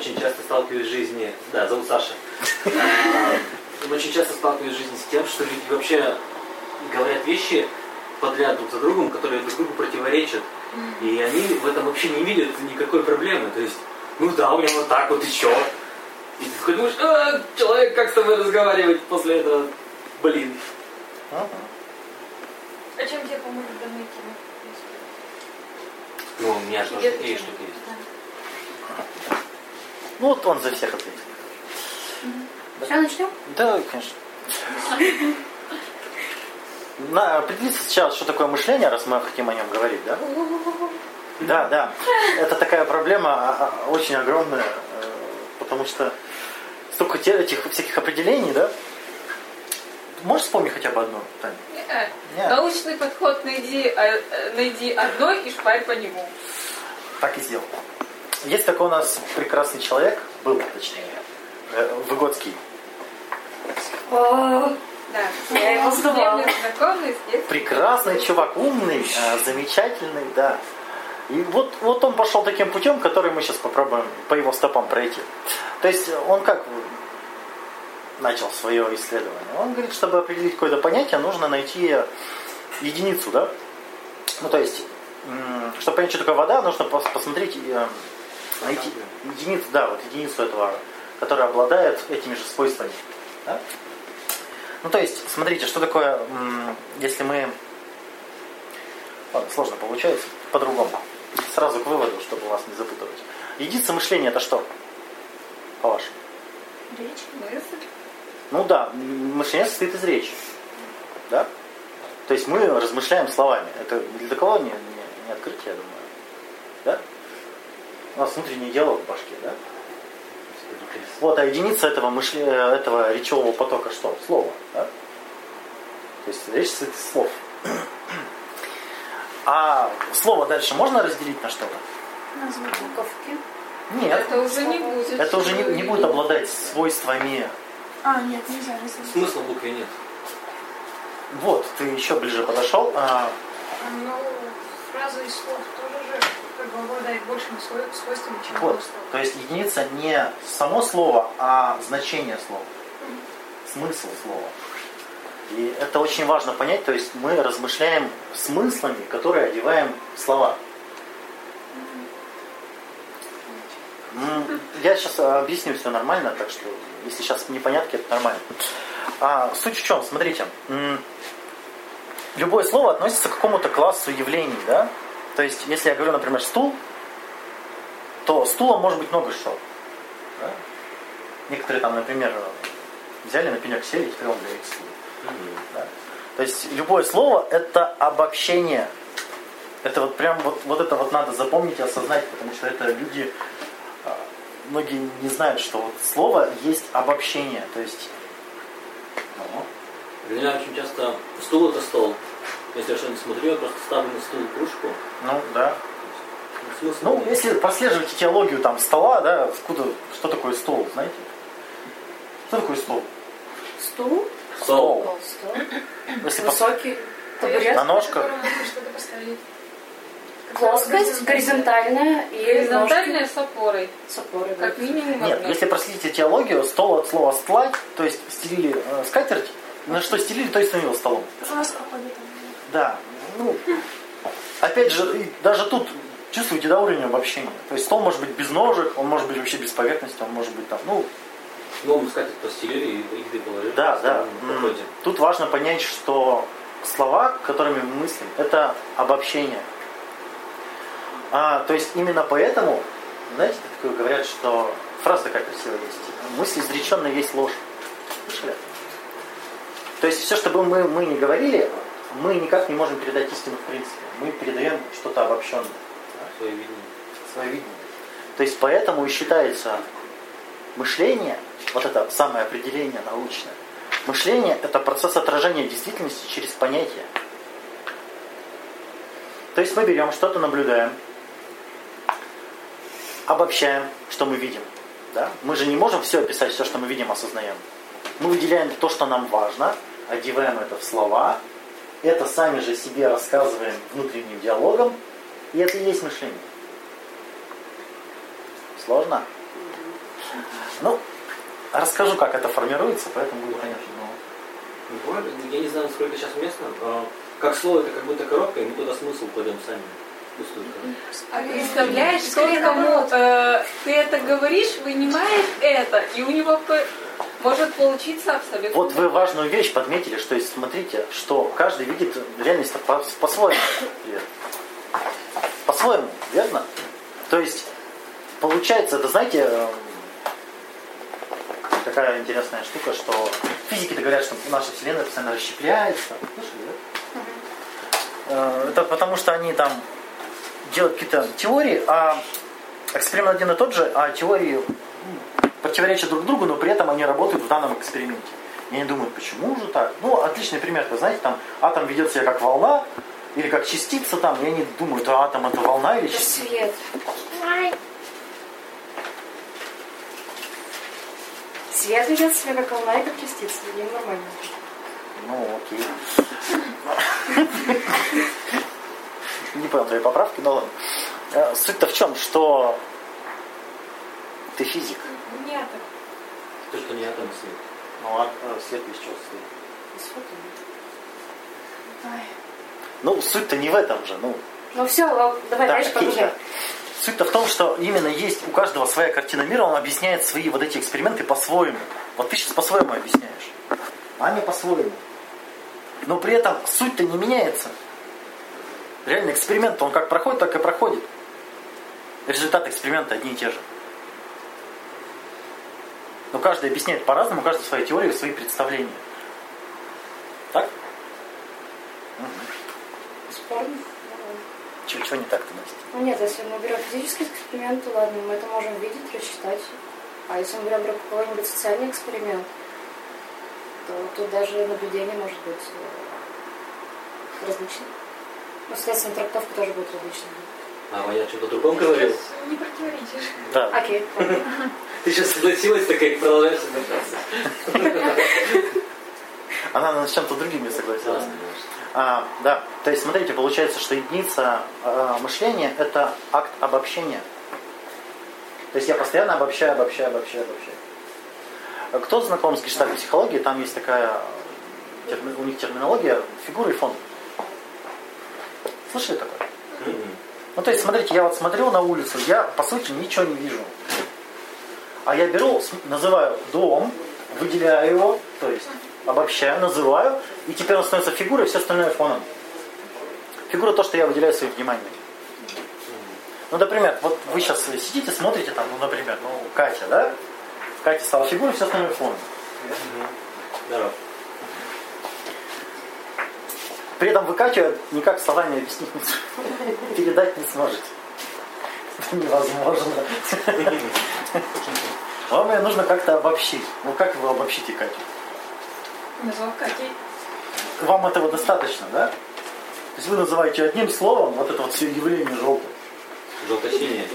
очень часто сталкиваюсь в жизни, да, зовут Саша, А, очень часто сталкиваюсь в жизни с тем, что люди вообще говорят вещи подряд друг за другом, которые друг другу противоречат. И они в этом вообще не видят никакой проблемы. То есть, ну да, у меня вот так вот и чё? И ты такой думаешь, а, человек, как с тобой разговаривать после этого? Блин. А чем тебе поможет данная тема? Ну, у меня же тоже такие штуки есть. Да. Ну вот он за всех ответил. Все, начнем? Да, конечно. На, определиться сейчас, что такое мышление, раз мы хотим о нем говорить, да? Да, да. Это такая проблема а, а, очень огромная, э, потому что столько этих всяких определений, да? Можешь вспомнить хотя бы одно, Таня? Не-а. Нет. Научный подход найди, а, э, найди одно и шпарь по нему. Так и сделал. Есть такой у нас прекрасный человек, был точнее, э, Выгодский. О, Да. Я его знакомый. Прекрасный чувак, умный, э, замечательный, да. И вот, вот он пошел таким путем, который мы сейчас попробуем по его стопам пройти. То есть он как начал свое исследование? Он говорит, чтобы определить какое-то понятие, нужно найти единицу, да? Ну, то есть, чтобы понять, что такое вода, нужно пос- посмотреть, э, найти единицу, да, вот единицу этого, которая обладает этими же свойствами. да? Ну, то есть, смотрите, что такое, если мы... Ладно, сложно получается, по-другому. Сразу к выводу, чтобы вас не запутывать. Единица мышления это что? По-вашему? речь. Мысль. Ну да, мышление состоит из речи. Да? То есть мы размышляем словами. Это для кого не, не, не открытие, я думаю. Да? У нас внутренний диалог в башке, да? Вот, а единица этого, мышле... этого речевого потока что? Слово. Да? То есть речь состоит из слов. А слово дальше можно разделить на что-то? Назвы буковки. Нет. Это уже не будет. Это уже не, не будет обладать свойствами. А, нет, нельзя разделить. Смысла в букве нет. Вот, ты еще ближе подошел. А, Ну, фраза из слов бы обладает большими свой- свойствами, чем Вот, слово. то есть единица не само слово, а значение слова. Смысл слова. И это очень важно понять, то есть мы размышляем смыслами, которые одеваем в слова. Я сейчас объясню все нормально, так что если сейчас непонятки, это нормально. А, суть в чем? Смотрите. Любое слово относится к какому-то классу явлений, да? То есть, если я говорю, например, стул, то стулом может быть много что. да? Некоторые там, например, взяли на пенек сели, и теперь он говорит стул. Да? То есть любое слово это обобщение. Это вот прям вот, вот это вот надо запомнить и осознать, потому что это люди, а, многие не знают, что вот слово есть обобщение. То есть ну, Для меня очень часто стул это стол. Если я что-нибудь смотрю, я просто ставлю на стул кружку. Ну да. Ну, если прослеживать теологию там стола, да, откуда, что такое стол, знаете? Что такое стол? Стул. Стол. Стол. Если пос- Высокий табурет. на ножках. Плоскость, горизонтальная и Горизонтальная ножки с опорой. с опорой. Как минимум Нет, если проследите теологию, стол от слова стлать, то есть стелили э, скатерть, на что стелили, то и становилось столом. Да. Ну, опять же, даже тут чувствуете, да, уровень обобщения. То есть стол может быть без ножек, он может быть вообще без поверхности, он может быть там, ну, Ну, мы сказать, постелили и еды положили. да, да. Походе. Тут важно понять, что слова, которыми мы мыслим, это обобщение. А, то есть именно поэтому, знаете, такое говорят, что фраза такая красивая есть. Мысль изреченная есть ложь. Слышали? То есть все, что бы мы, мы не говорили, мы никак не можем передать истину в принципе. Мы передаем что-то обобщенное, Свое видение. свое видение. То есть поэтому и считается мышление, вот это самое определение научное, мышление это процесс отражения действительности через понятие. То есть мы берем что-то, наблюдаем, обобщаем, что мы видим. Да? Мы же не можем все описать, все, что мы видим, осознаем. Мы выделяем то, что нам важно, одеваем это в слова, это сами же себе рассказываем внутренним диалогом, и это и есть мышление. Сложно? Ну, расскажу, как это формируется, поэтому будет понятно. Не помню, Я не знаю, насколько сейчас уместно. Как слово это как будто коробка, и мы туда смысл кладем сами. А представляешь, сколько му- э, ты это говоришь, вынимаешь это, и у него по- может получиться абсолютно. Вот вы важную вещь подметили, что есть, смотрите, что каждый видит реальность по- по-своему. По-своему, верно? То есть, получается, это, знаете, такая интересная штука, что физики-то говорят, что наша Вселенная постоянно расщепляется. Слышали, да? Э, Это потому, что они там делают какие-то теории, а эксперимент один и тот же, а теории м, противоречат друг другу, но при этом они работают в данном эксперименте. И они думают, почему же так? Ну, отличный пример, вы знаете, там атом ведет себя как волна, или как частица там, и они думают, а атом это волна или Это частица. свет. Свет ведет себя как волна и как частица. Не нормально. Ну, окей. Не понял твоей поправки, но ладно. Э, Суть-то в чем, что ты физик. Нет. То, что не атом свет. Ну, а э, свет из чего? Свет. Ну, суть-то не в этом же. Ну, Ну все, давай Да, дальше да. Суть-то в том, что именно есть у каждого своя картина мира, он объясняет свои вот эти эксперименты по-своему. Вот ты сейчас по-своему объясняешь, а не по-своему. Но при этом суть-то не меняется. Реально эксперимент, он как проходит, так и проходит. Результаты эксперимента одни и те же. Но каждый объясняет по-разному, каждый свои теории, свои представления. Так? Спорно? Чего, чего не так-то, Настя? Ну нет, если мы берем физический эксперимент, то ладно, мы это можем видеть, рассчитать. А если мы берем какой-нибудь социальный эксперимент, то тут даже наблюдение может быть э, различным. Ну, соответственно, трактовка тоже будет различной. А я что-то другом говорил. Не противоречишь. Да. Окей. Ты сейчас согласилась, такая продолжаешь соглашаться. Она на чем-то другим не согласилась. А, да, то есть смотрите, получается, что единица э, мышления это акт обобщения. То есть я постоянно обобщаю, обобщаю, обобщаю, обобщаю. Кто знаком с гештальт психологией, там есть такая, терми- у них терминология фигуры и фон. Слышали такое? Мгм. Ну, то есть, смотрите, я вот смотрю на улицу, я, по сути, ничего не вижу. А я беру, называю дом, выделяю его, то есть обобщаю, называю, и теперь он становится фигурой, все остальное фоном. Фигура то, что я выделяю своим вниманием. Ну, например, вот вы сейчас сидите, смотрите там, ну, например, ну, Катя, да? Катя стала фигурой, все остальное фоном. Здорово. При этом вы Катю никак словами объяснить не передать не сможете. Невозможно. Вам ее нужно как-то обобщить. Ну как вы обобщите Катю? Назвал Катей. Вам этого достаточно, да? То есть вы называете одним словом вот это вот все явление желтое. Желточение.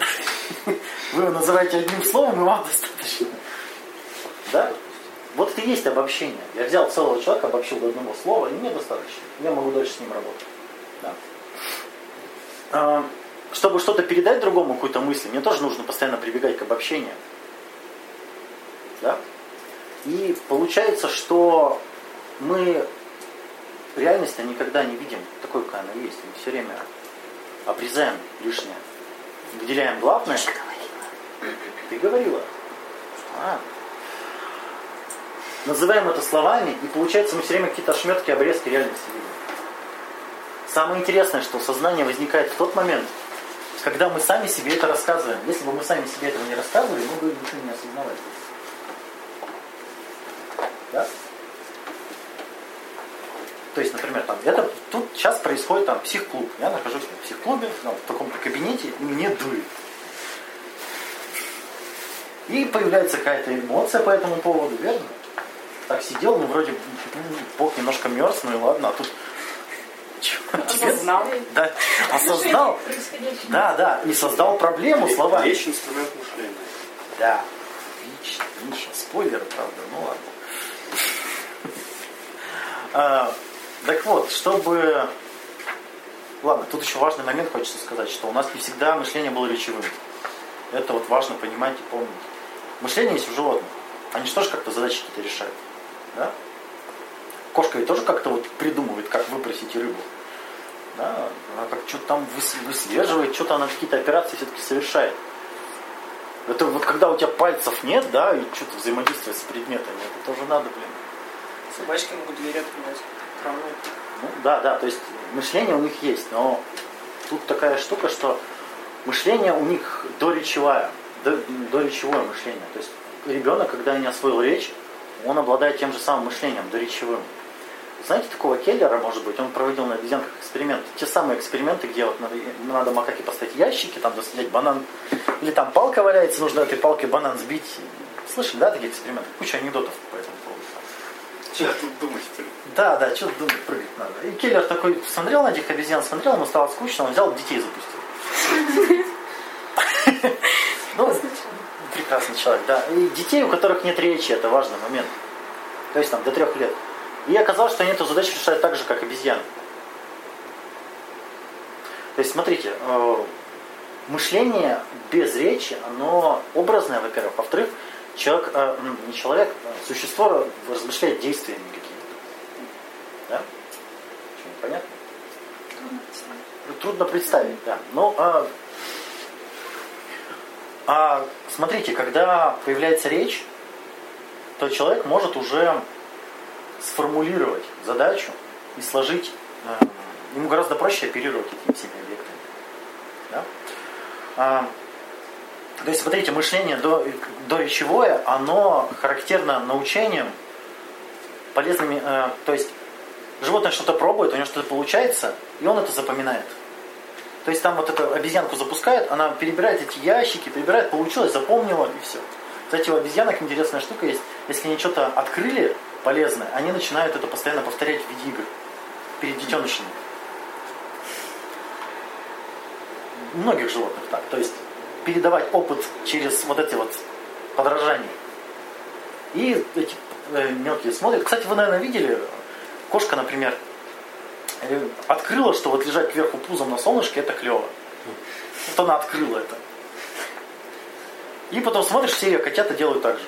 Вы его называете одним словом, и вам достаточно. Да? Вот это и есть обобщение. Я взял целого человека, обобщил до одного слова, и мне достаточно. Я могу дальше с ним работать. Да. Чтобы что-то передать другому, какую-то мысль, мне тоже нужно постоянно прибегать к обобщению. Да? И получается, что мы реальность никогда не видим такой, какая она есть. Мы все время обрезаем лишнее. Выделяем главное. Ты говорила. А. Называем это словами, и получается мы все время какие-то ошметки, обрезки реальности видим. Самое интересное, что сознание возникает в тот момент, когда мы сами себе это рассказываем. Если бы мы сами себе этого не рассказывали, мы бы ничего не осознавали. Да? То есть, например, там, это тут сейчас происходит там психклуб. Я нахожусь в психклубе, ну, в таком-то кабинете, и мне дует. И появляется какая-то эмоция по этому поводу, верно? Так сидел, ну вроде м, бог немножко мерз, ну и ладно, а тут Осознал. Да, осознал. Да, да, и создал проблему словами. Речь инструмент мышления. Да. Отлично, отлично. Спойлер, правда, ну ладно. А, Так вот, чтобы... Ладно, тут еще важный момент хочется сказать, что у нас не всегда мышление было речевым. Это вот важно понимать и помнить. Мышление есть у животных. Они же тоже как-то задачи какие-то решают. Да? Кошка ведь тоже как-то вот придумывает, как выпросить рыбу. Да? Она как что-то там выс- выслеживает, что-то она какие-то операции все-таки совершает. Это вот когда у тебя пальцев нет, да, и что-то взаимодействие с предметами, это тоже надо, блин. Собачки могут двери открывать. Травмы. Ну, да, да, то есть мышление у них есть, но тут такая штука, что мышление у них доречевое, до, доречевое мышление. То есть ребенок, когда не освоил речь, он обладает тем же самым мышлением, доречевым. Знаете такого Келлера, может быть, он проводил на обезьянках эксперименты. Те самые эксперименты, где вот надо, надо макаке поставить ящики, там доставить банан, или там палка валяется, нужно этой палкой банан сбить. Слышали, да, такие эксперименты? Куча анекдотов по этому поводу. Что тут думать? Да, да, что думать, прыгать надо. И Келлер такой смотрел на этих обезьян, смотрел, ему стало скучно, он взял детей запустил. Ну, прекрасный человек, да. И детей, у которых нет речи, это важный момент. То есть там до трех лет. И оказалось, что они эту задачу решают так же, как обезьяны. То есть, смотрите, э, мышление без речи, оно образное, во-первых. Во-вторых, человек, э, м, не человек, а существо размышляет действиями какими-то. Да? Что, непонятно? Трудно представить, да. Ну, а, а смотрите, когда появляется речь, то человек может уже сформулировать задачу и сложить, э, ему гораздо проще оперировать этими всеми объектами. Да? А, то есть, смотрите, мышление до, доречевое, оно характерно научением полезными, э, то есть животное что-то пробует, у него что-то получается, и он это запоминает. То есть там вот эту обезьянку запускает, она перебирает эти ящики, перебирает, получилось, запомнила и все. Кстати, у обезьянок интересная штука есть. Если они что-то открыли полезное, они начинают это постоянно повторять в виде игр перед детенышами. Многих животных так. То есть передавать опыт через вот эти вот подражания. И эти э, мелкие смотрят. Кстати, вы, наверное, видели, кошка, например, э, открыла, что вот лежать кверху пузом на солнышке это клево. Вот она открыла это. И потом смотришь, все ее котята делают так же.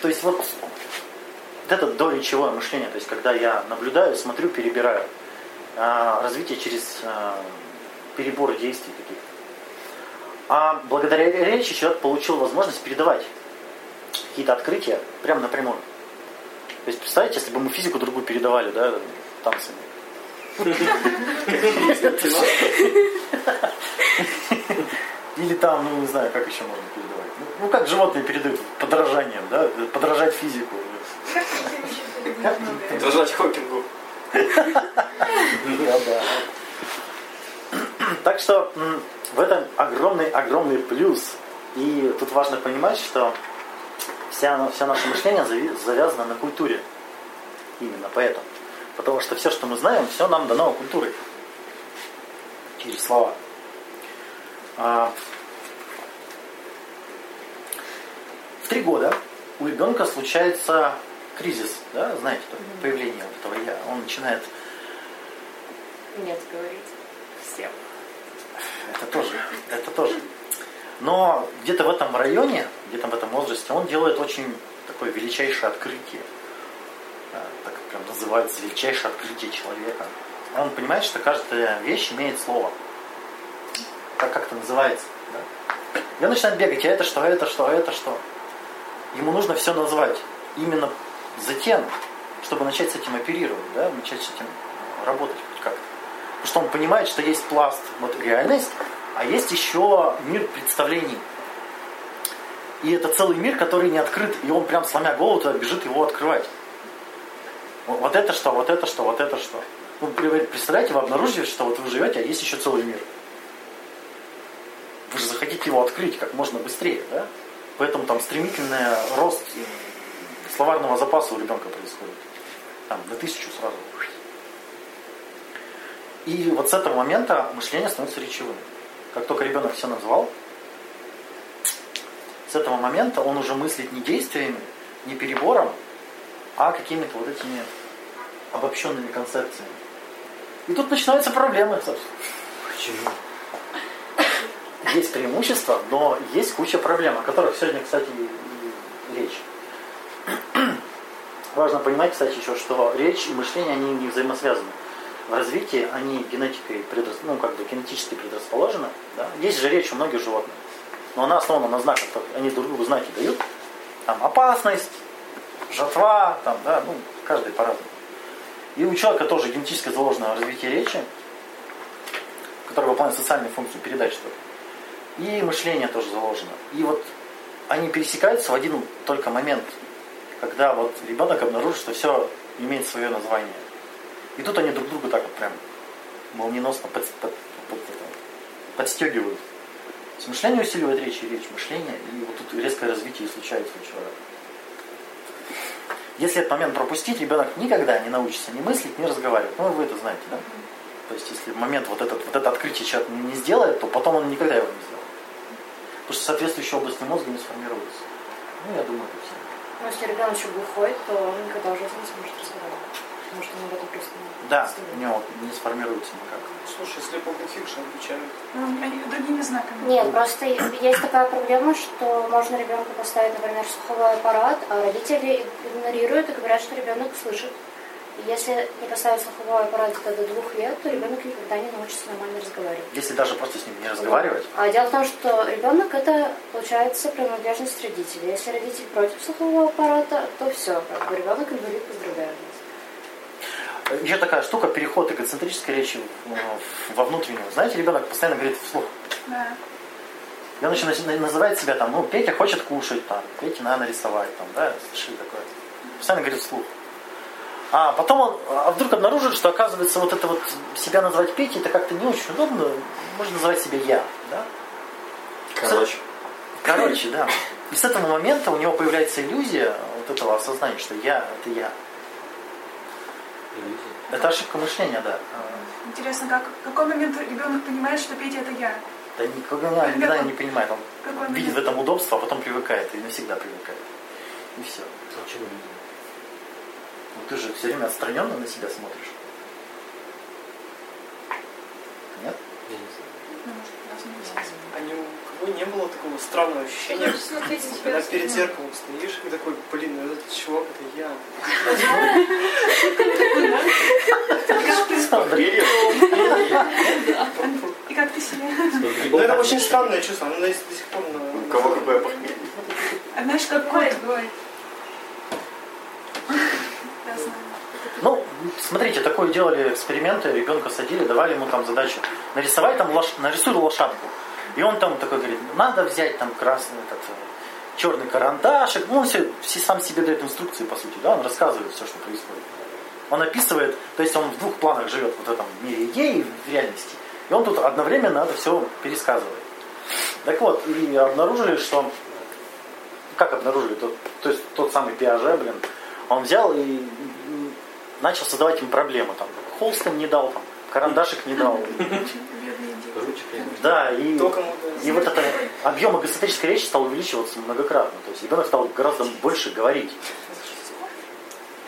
То есть вот, вот это доречевое мышление, то есть когда я наблюдаю, смотрю, перебираю. А, развитие через а, перебор действий каких-то. А благодаря речи человек получил возможность передавать какие-то открытия прямо напрямую. То есть представьте, если бы мы физику другую передавали, да, танцами. Или там, ну не знаю, как еще можно передавать. Ну, ну как животные передают подражанием, да, подражать физику. Подражать Хокингу. Да. Так что в этом огромный-огромный плюс. И тут важно понимать, что вся, все наше мышление завязано на культуре. Именно поэтому. Потому что все, что мы знаем, все нам дано культурой. Через слова. А, в три года у ребенка случается кризис, да, знаете, то, появление этого я. Он начинает, Нет, говорить. Всем. это тоже, это тоже. Но где-то в этом районе, где-то в этом возрасте, он делает очень такое величайшее открытие. А, Так прям называется величайшее открытие человека. Он понимает, что каждая вещь имеет слово. Как, как это называется? Да? И он начинает бегать, а это что, а это что, а это что. Ему нужно все назвать. Именно затем, чтобы начать с этим оперировать, да, начать с этим работать хоть как-то. Потому что он понимает, что есть пласт, вот реальность, а есть еще мир представлений. И это целый мир, который не открыт, и он прям сломя голову туда бежит его открывать. Вот это что, вот это что, вот это что. Ну, при- представляете, вы обнаружили, что вот вы живете, а есть еще целый мир. Вы же захотите его открыть как можно быстрее, да? Поэтому там стремительный рост словарного запаса у ребенка происходит. Там на тысячу сразу. И вот с этого момента мышление становится речевым. Как только ребенок все назвал, с этого момента он уже мыслит не действиями, не перебором, а какими-то вот этими обобщенными концепциями. И тут начинаются проблемы, собственно. Почему? Есть преимущества, но есть куча проблем, о которых сегодня, кстати, и- речь. Важно понимать, кстати, еще, что речь и мышление, они не взаимосвязаны. В развитии они генетикой, предрас... ну, как бы генетически предрасположены. Да? Есть же речь у многих животных. Но она основана на знаках, они друг другу знаки дают. Там опасность, жатва, там, да, ну, каждый по-разному. И у человека тоже генетически заложено развитие речи, которое выполняет социальную функцию передать что-то. И мышление тоже заложено. И вот они пересекаются в один только момент, когда вот ребенок обнаружит, что все имеет свое название. И тут они друг друга так вот прям молниеносно под, под- под- это, подстегивают. То есть мышление усиливает речь и речь мышление, и вот тут резкое развитие случается у человека. Если этот момент пропустить, ребенок никогда не научится ни мыслить, ни разговаривать. Ну, вы это знаете, да? То есть, если момент вот, этот, вот это открытие человек не сделает, то потом он никогда его не сделает. Потому что соответствующие области мозга не сформируются. Ну, я думаю, это все. Но если ребенок еще глухой, то он никогда в жизни не сможет разговаривать. Потому что он об этом просто не Да, у него не сформируется никак. Слушай, слепоглухих же обучают. Ну, они другими знаками. Нет, просто есть такая проблема, что можно ребенку поставить, например, слуховой аппарат, а родители игнорируют и говорят, что ребенок слышит. Если не поставить слуховой аппарат до двух лет, то ребенок никогда не научится нормально разговаривать. Если даже просто с ним не разговаривать, А дело в том, что ребенок это получается принадлежность родителей. Если родитель против слухового аппарата, то все, как бы ребенок инвалид, поздравляю вас. Еще такая штука, переход эгоцентрической речи в- во внутреннюю. Знаете, ребенок постоянно говорит вслух. Да. И он начинает называть себя там, ну, Петя хочет кушать, там, Пете надо нарисовать, там, да, слышали такое. Постоянно говорит вслух. А потом он а вдруг обнаружит, что оказывается вот это вот себя называть Петей, это как-то не очень удобно, можно называть себя я, да? Короче. Короче, да. И с этого момента у него появляется иллюзия вот этого осознания, что я это я. Иллюзия. Это ошибка мышления, да. А, Интересно, как, в какой момент ребенок понимает, что Петя это я? Да никогда, никогда не понимает. Он видит в этом удобство, а потом привыкает и навсегда привыкает. И все. А почему иллюзия? Ну, ты же все время отстраненно на себя смотришь. Нет? Я не знаю. Ну, есть. А у кого не было такого странного ощущения, Смотрите, когда себя перед зеркалом стоишь и такой, блин, ну этот чувак, это я. И как ты себя? Ну это очень странное чувство, оно до сих до сих пор на... У кого какое похмелье? А знаешь, как кот? Бывает, бывает. Я знаю. Ну, смотрите, такое делали эксперименты, ребенка садили, давали ему там задачу нарисовать там лош... нарисуй лошадку. И он там такой говорит, надо взять там красный этот э, черный карандашик. Ну, он все, все сам себе дает инструкции, по сути, да, он рассказывает все, что происходит. Он описывает, то есть он в двух планах живет вот в этом мире идеи в реальности. И он тут одновременно это все пересказывает. Так вот, и обнаружили, что как обнаружили, тот, то есть тот самый Пиаже, блин, он взял и начал создавать им проблемы. Там, холст им не дал, там, карандашик не дал. Да, и, и вот это объем эгоцентрической речи стал увеличиваться многократно. То есть ребенок стал гораздо больше говорить.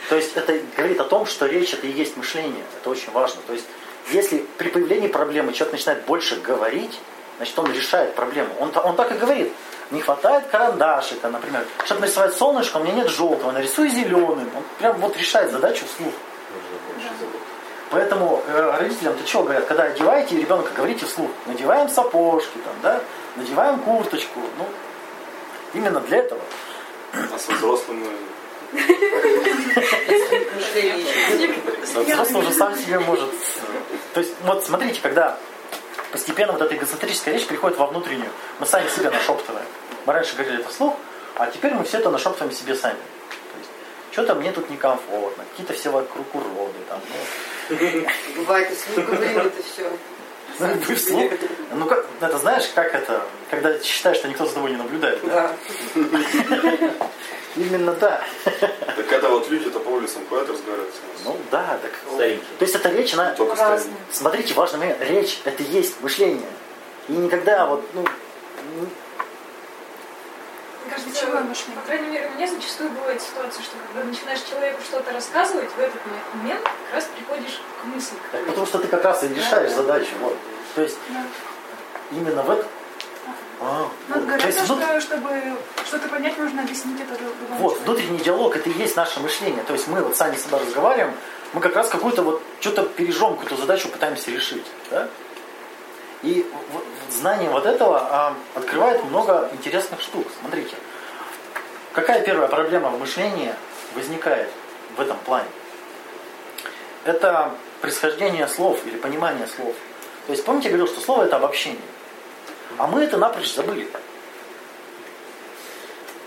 То есть это говорит о том, что речь это и есть мышление. Это очень важно. То есть если при появлении проблемы человек начинает больше говорить, значит он решает проблему. Он, он так и говорит. Не хватает карандашика, например. Чтобы нарисовать солнышко, у меня нет желтого, нарисуй зеленым. Он прям вот решает задачу вслух. Поэтому э, родителям то что говорят, когда одеваете ребенка, говорите вслух, надеваем сапожки, там, да, надеваем курточку. Ну, именно для этого. А со взрослым Взрослый уже сам себе может. То есть, вот смотрите, когда постепенно вот эта эгоцентрическая речь приходит во внутреннюю, мы сами себе нашептываем. Мы раньше говорили это вслух, а теперь мы все это нашептываем себе сами. То есть, что-то мне тут некомфортно, какие-то все вокруг уроды. Там, ну, Бывает, если говорим это все. Ну, вслух. Ну, как, это знаешь, как это, когда считаешь, что никто за тобой не наблюдает. Да. Именно да. Так это вот люди-то по улицам ходят, разговаривают. с. Ну да, так. Старенький. То есть эта речь, она... Только Разные. Смотрите, важный момент. Речь это и есть мышление. И никогда вот, ну, ну, кажется, По мышление? крайней мере, у меня зачастую бывает ситуация, что когда начинаешь человеку что-то рассказывать, в этот момент как раз приходишь к мысли. так потому что ты как раз и решаешь задачу. Вот. То есть Да. именно в этом, А, Ну, вот. говорят, То есть что, внут- чтобы что-то понять, нужно объяснить это другому Вот, человеку. внутренний диалог это и есть наше мышление. То есть мы вот сами с собой разговариваем, мы как раз какую-то вот что-то пережжем, какую-то задачу пытаемся решить. Да? И в- в- знание вот этого а, открывает много интересных штук. Смотрите, какая первая проблема в мышлении возникает в этом плане? Это происхождение слов или понимание слов. То есть помните, я говорил, что слово это обобщение. А мы это напрочь забыли.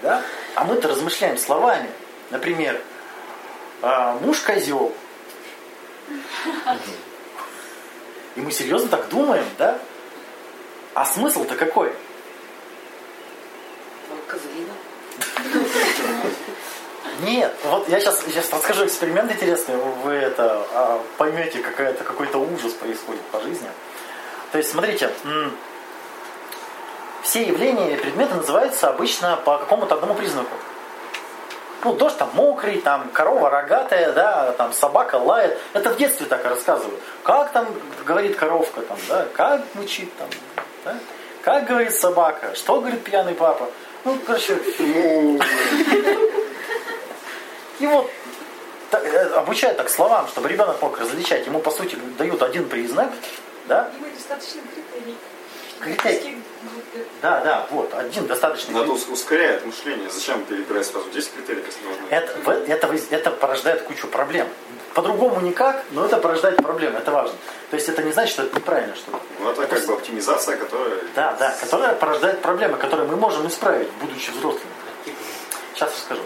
Да? А мы-то размышляем словами. Например, а, муж козел. И мы серьезно так думаем, да? А смысл-то какой? Козлина. Нет, вот я сейчас, сейчас расскажу эксперимент интересный, вы это а, поймете, какой-то ужас происходит по жизни. То есть, смотрите, все явления и предметы называются обычно по какому-то одному признаку. Ну, дождь там мокрый, там корова рогатая, да, там собака лает. Это в детстве так рассказывают. Как там говорит коровка, там, да, как мучит там, да? как говорит собака, что говорит пьяный папа. Ну, короче, и вот э, обучают так словам, чтобы ребенок мог различать. Ему, по сути, дают один признак, да? Ему достаточно критерий. Критерий. Да, да, вот, один достаточный. Но это ус- ускоряет мышление. Зачем перебирать сразу 10 критериев, если можно? Это, это, это порождает кучу проблем. По-другому никак, но это порождает проблемы, это важно. То есть это не значит, что это неправильно что-то. Ну, это как бы оптимизация, которая... Да, да, которая порождает проблемы, которые мы можем исправить, будучи взрослыми. Сейчас расскажу.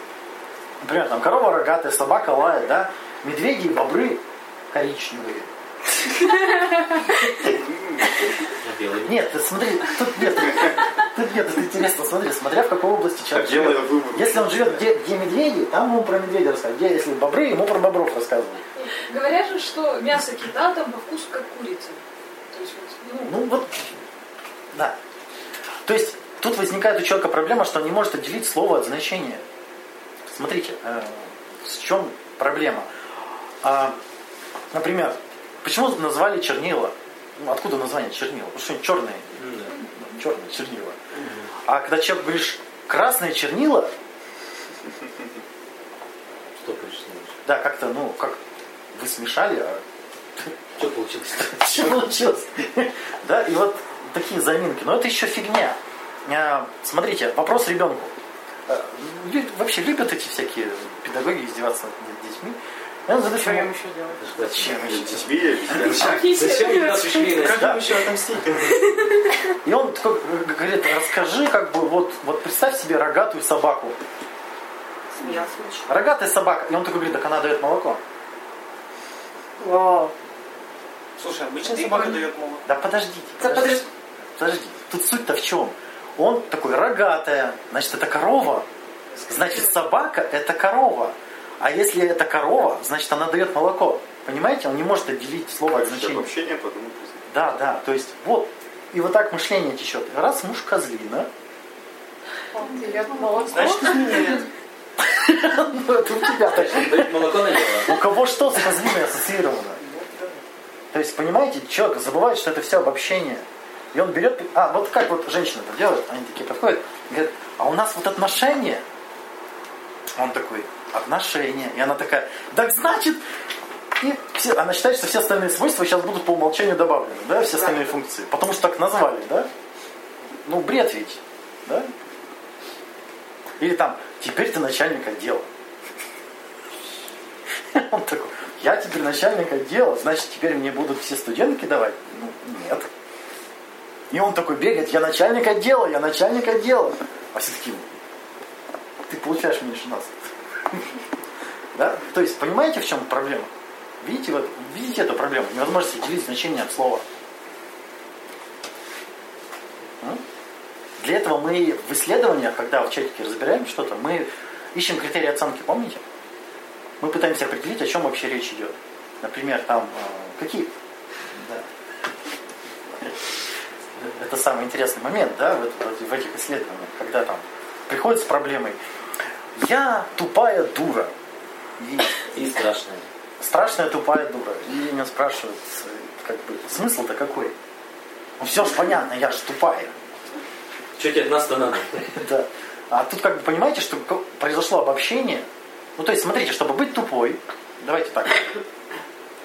Например, там корова рогатая, собака лает, да? Медведи и бобры коричневые. Нет, смотри, тут нет. Тут нет, это интересно, смотри, смотря в какой области человек живет. Если он живет где, где медведи, там ему про медведя рассказывают. Где, если бобры, ему про бобров рассказывают. Говорят же, что мясо кита там по вкусу как курица. Есть ну, Ну вот, да. То есть тут возникает у человека проблема, что он не может отделить слово от значения. Смотрите, э, в чем проблема. А, например, почему назвали чернила? Ну, откуда название чернила? Потому что они черные. Да. черные чернила. А когда человек говоришь красные чернила, Что да, как-то, ну, как вы смешали, а Что получилось? что получилось? Да, и вот такие заминки. Но это еще фигня. А, Смотрите, вопрос ребенку. Лю- Вообще любят эти всякие педагоги издеваться над детьми. Я задаю Что ему- им еще делать? Зачем еще? я- Зачем вы нас на Как им еще отомстить? И он такой говорит, расскажи, как бы, вот, вот представь себе рогатую собаку. Смеялся. Рогатая собака. И он такой говорит, так она дает молоко. Вау. Слушай, обычная собака дает молоко. Да подождите. Да Подождите. Подожди. Тут суть-то в чем? Он такой рогатая, значит, это корова. Значит, собака это корова. А если это корова, значит, она дает молоко. Понимаете? Он не может отделить слово от значения. Общение по одному признаку. Да, да. То есть, вот. И вот так мышление течет. Раз муж козлина, Он дает молоко. Значит, изменяет. ну это у тебя так. Дают молоко налево. У кого что с козлиной ассоциировано? То есть, понимаете, человек забывает, что это все обобщение. И он берет... А, вот как вот женщины это делают, они такие подходят, и говорят, а у нас вот отношения. Он такой, отношения. И она такая, так значит... И все, она считает, что все остальные свойства сейчас будут по умолчанию добавлены, да, все остальные функции. Потому что так назвали, да? Ну, бред ведь, да? Или там, теперь ты начальник отдела. Он такой, я теперь начальник отдела, значит, теперь мне будут все студентки давать? Ну, нет. И он такой бегает, я начальник отдела, я начальник отдела. А все такие, ты получаешь меньше нас. Да? То есть, понимаете, в чем проблема? Видите, вот, видите эту проблему? Невозможно делить значение от слова. Для этого мы в исследованиях, когда в чатике разбираем что-то, мы ищем критерии оценки, помните? Мы пытаемся определить, о чем вообще речь идет. Например, там, э, какие... Да. Это самый интересный момент, да, в, в- в этих исследованиях, когда там приходит с проблемой «Я тупая дура». И И страшное. страшная тупая дура. И меня спрашивают, как бы, смысл-то какой? Ну все ж понятно, я же тупая. Что тебе от нас-то надо? Да. А тут как бы понимаете, что произошло обобщение. Ну то есть смотрите, чтобы быть тупой, давайте так,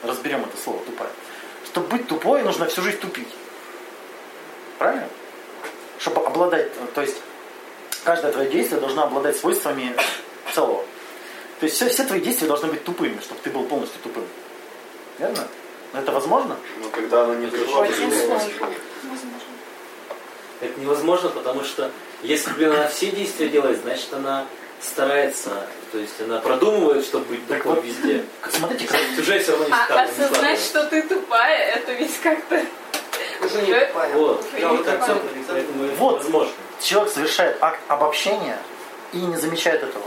разберем это слово тупая. Чтобы быть тупой, нужно всю жизнь тупить. Правильно? Чтобы обладать, то есть каждое твое действие должно обладать свойствами целого. То есть все, все твои действия должны быть тупыми, чтобы ты был полностью тупым. Верно? Но это возможно? Но когда она не сложно. Это невозможно, потому что если, блин, она все действия делает, значит она старается, то есть она продумывает, чтобы быть Так тупой вот, везде. Смотрите, как- Уже все равно не А осознать, складывается. что ты тупая, это ведь как-то... Уже не тупая. Вот, Да, поэтому это Вот. возможно. Человек совершает акт обобщения и не замечает этого.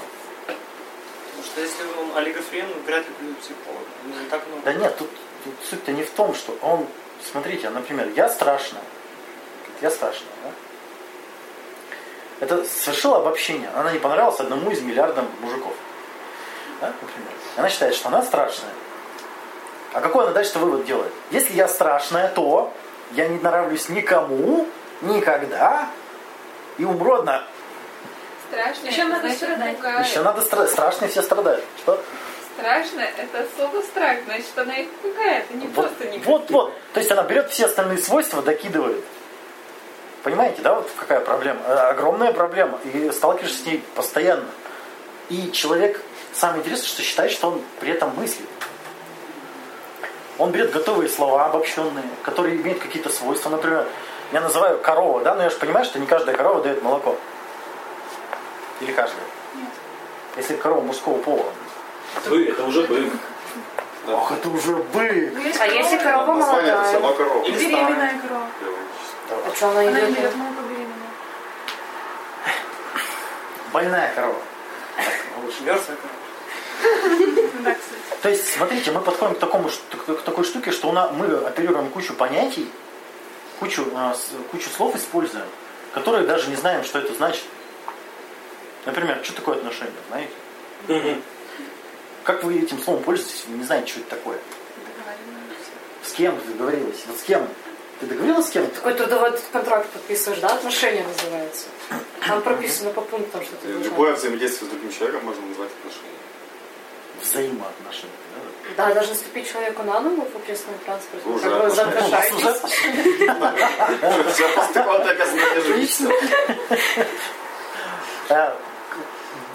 Потому что если он олигофрен, вряд ли придет психолог. Ну, не так много. Да нет, тут, тут суть-то не в том, что он, смотрите, например, я страшная, я страшная, да? Это совершила обобщение. Она не понравилась одному из миллиардов мужиков. Да, например. Она считает, что она страшная. А какой она дальше вывод делает? Если я страшная, то я не нравлюсь никому, никогда, и умру одна. Страшно, Еще надо значит страдать. другая. Еще надо стра- страшные все страдают. Что? Страшно, это особо страх, значит она их пугает, не Вот, просто не вот, вот. То есть она берет все остальные свойства, докидывает. Понимаете, да, вот какая проблема? Э, Огромная проблема. И сталкиваешься с ней постоянно. И человек, самое интересное, что считает, что он при этом мыслит. Он берет готовые слова обобщенные, которые имеют какие-то свойства. Например, я называю корова, да, но я же понимаю, что не каждая корова дает молоко. Или каждая? Нет. Если корова мужского пола. Вы, это уже бык. Ох, это уже бык. Ну, А если корова это все молодая? равно корова. Или беременная корова. А что она Она идет? дает молоко беременная. Больная корова. лучше. Мертвая корова. То есть, смотрите, мы подходим к, такому, к такой штуке, что у нас, мы оперируем кучу понятий, кучу, а, кучу слов используем, которые даже не знаем, что это значит. Например, что такое отношения, знаете? Как вы этим словом пользуетесь, вы не знаете, что это такое. С кем ты договорилась? Вот с кем? Ты договорилась с кем-то? Такой трудовой контракт подписываешь, да? Отношения называется. Там прописано по пунктам, что ты. Любое взаимодействие с другим человеком можно назвать отношением. Взаимоотношения. да? Да, даже наступить человеку на ногу в общественном транспорте. Уже Как так, жизнь. А,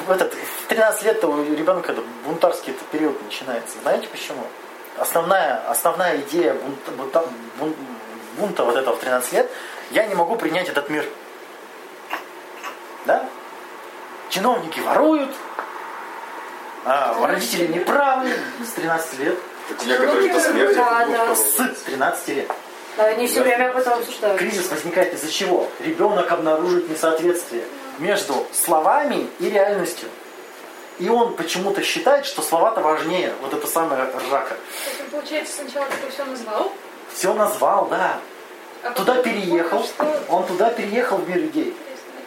в этот, в 13 лет у ребенка это бунтарский этот период начинается. Знаете почему? Основная, основная идея бунта, бунта, бун- бунта вот этого в 13 лет, я не могу принять этот мир. Да? Чиновники воруют, а родители неправы с 13 лет. Это некоторые до смерти. Да, да. С 13 лет. Да, они все время об этом обсуждают. Кризис возникает из-за чего? Ребенок обнаружит несоответствие между словами и реальностью. И он почему-то считает, что слова-то важнее. Вот это самая ржака. Так, получается, сначала ты все назвал, Все назвал, да. а Туда переехал. Он туда переехал в мир людей.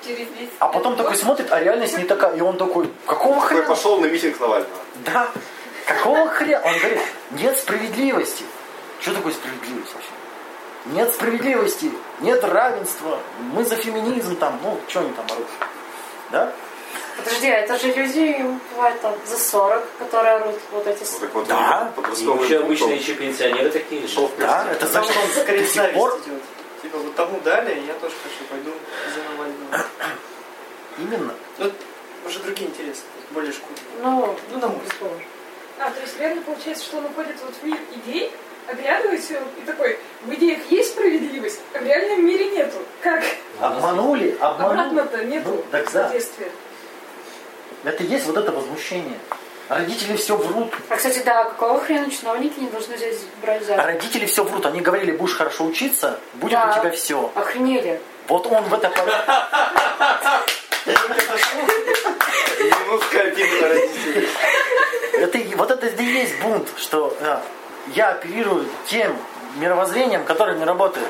Через 10 А потом такой смотрит, а реальность не такая. И он такой, какого хрена? пошел на митинг Навального. Да. Какого хрена? Он говорит, нет справедливости. Что такое справедливость вообще? Нет справедливости, нет равенства, мы за феминизм там, ну, что они там орут. Да? Подожди, а это же люди, им бывает там за 40, которые орут вот эти Вот слова. так вот Да. И вообще он еще пенсионеры такие же. шел в Да, это он что скорее до сих пор идет. Типа вот тому дали, я тоже хочу, пойду за. именно. Ну, уже другие интересы, более шкурные. Ну, Ну, на мой предположим. А, то есть реально получается, что он уходит вот в мир идей, оглядывается и такой, в идеях есть справедливость, а в реальном мире нету. Как? Обманули, обманули. Обратно-то нету Ну, так да. Это есть вот это возмущение. Родители все врут. А, кстати, да, какого хрена чиновники не должны здесь брать А взятки? родители все врут. Они говорили, будешь хорошо учиться, будет Да. у тебя все. Охренели. Вот он в это... обидно на родителей. это вот это и есть бунт, что а, я оперирую тем мировоззрением, которое не работает.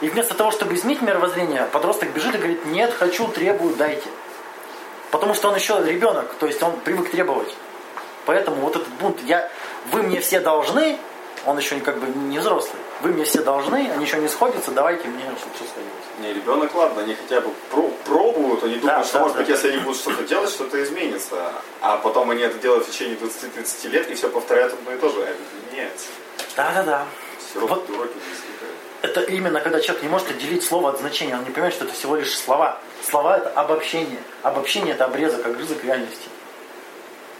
И вместо того, чтобы изменить мировоззрение, подросток бежит и говорит, нет, хочу, требую, дайте. Потому что он еще ребенок, то есть он привык требовать. Поэтому вот этот бунт, я, вы мне все должны, Он еще как бы не взрослый. Вы мне все должны, они еще не сходятся, давайте мне сходилось. Не, ребенок, ладно, они хотя бы про- пробуют, они думают, Да, что, да, может да. быть, если они будут что-то делать, что-то изменится. А потом они это делают в течение 20-30 лет и все повторяют одно и то же, а это меняется. Да-да-да. Все равно Вот. возникают. Это именно когда человек не может отделить слово от значения, он не понимает, что это всего лишь слова. Слова это обобщение. Обобщение это обрезок, огрызок реальности.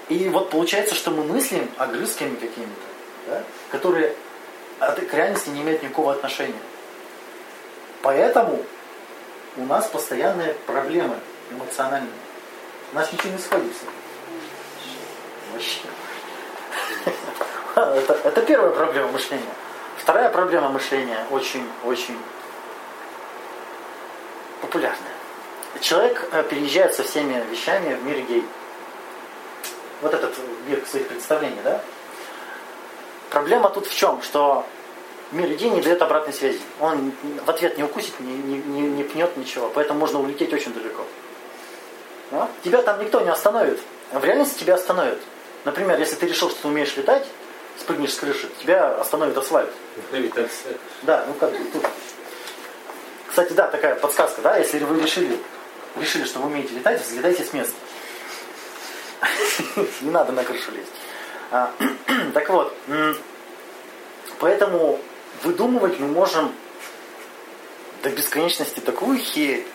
И вот получается, что мы мыслим огрызками какими-то, да, которые от- к реальности не имеют никакого отношения. Поэтому у нас постоянные проблемы эмоциональные. У нас ничего не сходится. Вообще. Это, это первая проблема мышления. Вторая проблема мышления очень-очень популярная. Человек э, переезжает со всеми вещами в мир гей. Вот этот мир своих представлений, да? Проблема тут в чем? Что мир гей не дает обратной связи. Он в ответ не укусит, не, не, не- не пнет ничего. Поэтому можно улететь очень далеко. Да? Тебя там никто не остановит. В реальности тебя остановят. Например, если ты решил, что ты умеешь летать, спрыгнешь с крыши, тебя остановит асфальт. Да, ну как бы тут. Кстати, да, такая подсказка, да, если вы решили, решили, что вы умеете летать, взлетайте с места. Не надо на крышу лезть. А, Так вот, поэтому выдумывать мы можем до бесконечности такую херь,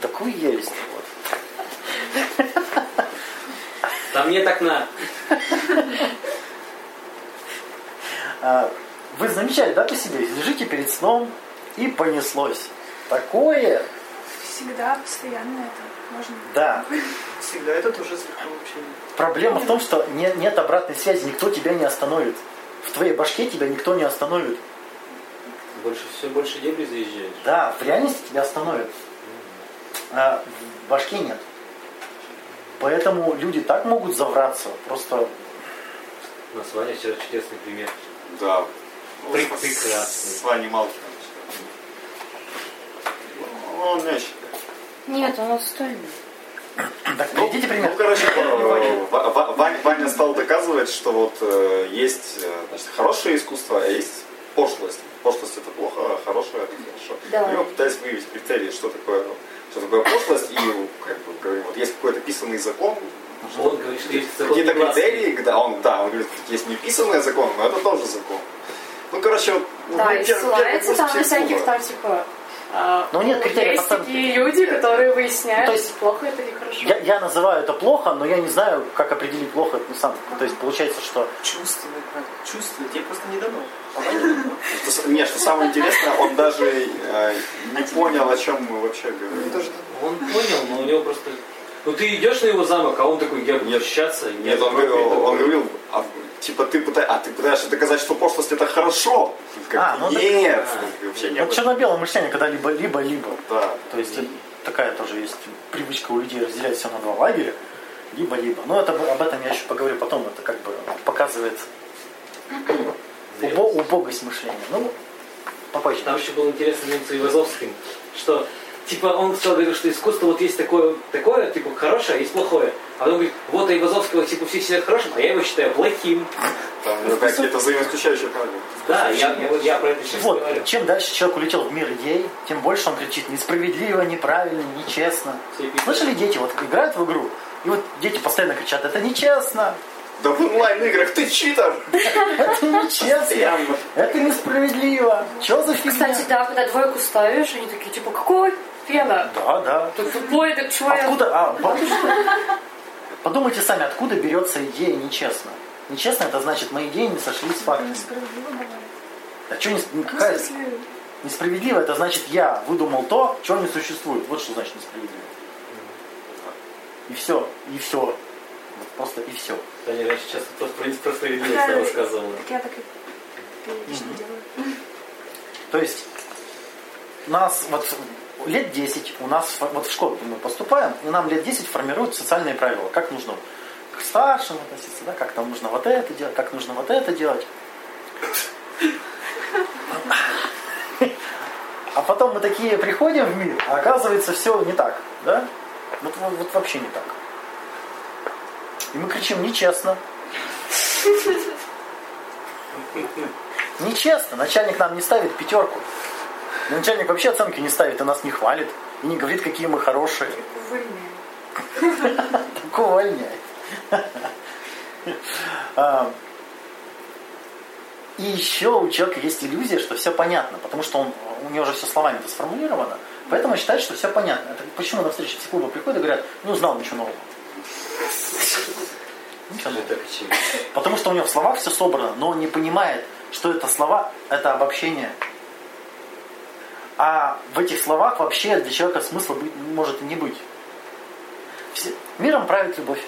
такую ересь. Вот. Там нет окна. А, Вы замечали, да, по себе? Лежите перед сном и понеслось. Такое, Всегда, постоянно это можно. да. Всегда это тоже слегка вообще. Проблема в том, что не- нет обратной связи, никто тебя не остановит. В твоей башке тебя никто не остановит. Больше, все больше дебри заезжаешь. Да, в реальности тебя остановят. А в башке нет. Поэтому люди так могут завраться. Просто У нас Ваня вчера чудесный пример. Да. Прекрасный. С Ваней Малкиным. Ну, Он мячик. Нет, он отстойный. так, приведите пример. Ну, короче, э, Ва- Ва- Ваня, Ваня стал доказывать, что вот э, есть э, значит, хорошее искусство, а есть пошлость. Пошлость это плохо, а хорошее это хорошо. Да. И мы пытались выявить критерии, что такое, что такое пошлость, и как бы говорим, вот есть какой-то писанный закон, Он говорит, что есть закон какие-то критерии, когда он, да, он говорит, есть неписанный закон, но это тоже закон. Ну, короче, вот, ну, Да, мы и ссылается там на всяких там типа... а, Ну, нет ну, критериев, Есть оценки. такие люди, которые выясняют, Ну, то есть- плохо это или хорошо. Я, я называю это плохо, но я не знаю, как определить плохо это сам. То есть получается, что Чувствовать надо. Чувствовать. Я просто не дано. А Не, что самое интересное, он даже э, не понял, о чем мы вообще говорим. Он понял, но у него просто... Ну ты идешь на его замок, а он такой, я буду Нет. общаться. Нет, он говорил, он говорил, а, типа ты пытаешься, а ты пытаешься доказать, что пошлость это хорошо. Как А, ну так- нет, А. вообще не этом. черно-белое мышление, когда либо либо либо. Да. То есть такая тоже есть привычка у людей разделять все на два лагеря, либо-либо. Но это, об этом я еще поговорю потом. Это как бы показывает убо- убогость мышления. Ну, попозже. Там еще был интересный момент с Ивазовским, что типа он сначала говорил, что искусство вот есть такое, такое, типа хорошее, а есть плохое. А потом говорит, вот Айвазовского типа все считают хорошим, а я его считаю плохим. Там у него какие-то взаимоисключающие правила. Да, я, я, я про это сейчас Вот, говорю. чем дальше человек улетел в мир идей, тем больше он кричит несправедливо, неправильно, нечестно. Все. Слышали дети, вот играют в игру, и вот дети постоянно кричат, это нечестно, Да в онлайн-играх ты читер! это нечестно, это несправедливо. Что за фигня? Кстати, да, когда двойку ставишь, они такие, типа, какой хрена? Да, да. Ты тупой, так чего я... Откуда, а, по- подумайте сами, откуда берется идея нечестно? Нечестно это значит, мои идеи не сошлись с фактами. Несправедливо бывает. А что не, какая, несправедливо, это значит, я выдумал то, чего не существует. Вот что значит несправедливо. И все, и все. Вот просто и все. Таня раньше часто просто про, про справедливость Да, нам рассказывала. Так я так и периодически делаю. То есть нас вот лет 10 у нас вот в школу мы поступаем, и нам лет 10 формируют социальные правила, как нужно к старшим относиться, да, как там нужно вот это делать, как нужно вот это делать. А потом мы такие приходим в мир, а оказывается все не так, да? Вот, вот, вот вообще не так. И мы кричим нечестно. Нечестно. Начальник нам не ставит пятерку. Начальник вообще оценки не ставит и нас не хвалит. И не говорит, какие мы хорошие. Увольняем. Так увольняй. А, И еще у человека есть иллюзия, что все понятно, потому что он, у него же все словами это сформулировано, поэтому он считает, что все понятно. Это почему на встрече психолога приходят и говорят, ну знал ничего нового. Потому что у него в словах все собрано, но он не понимает, что это слова, это обобщение. А в этих словах вообще для человека смысла быть, может и не быть. Все- Миром правит любовь.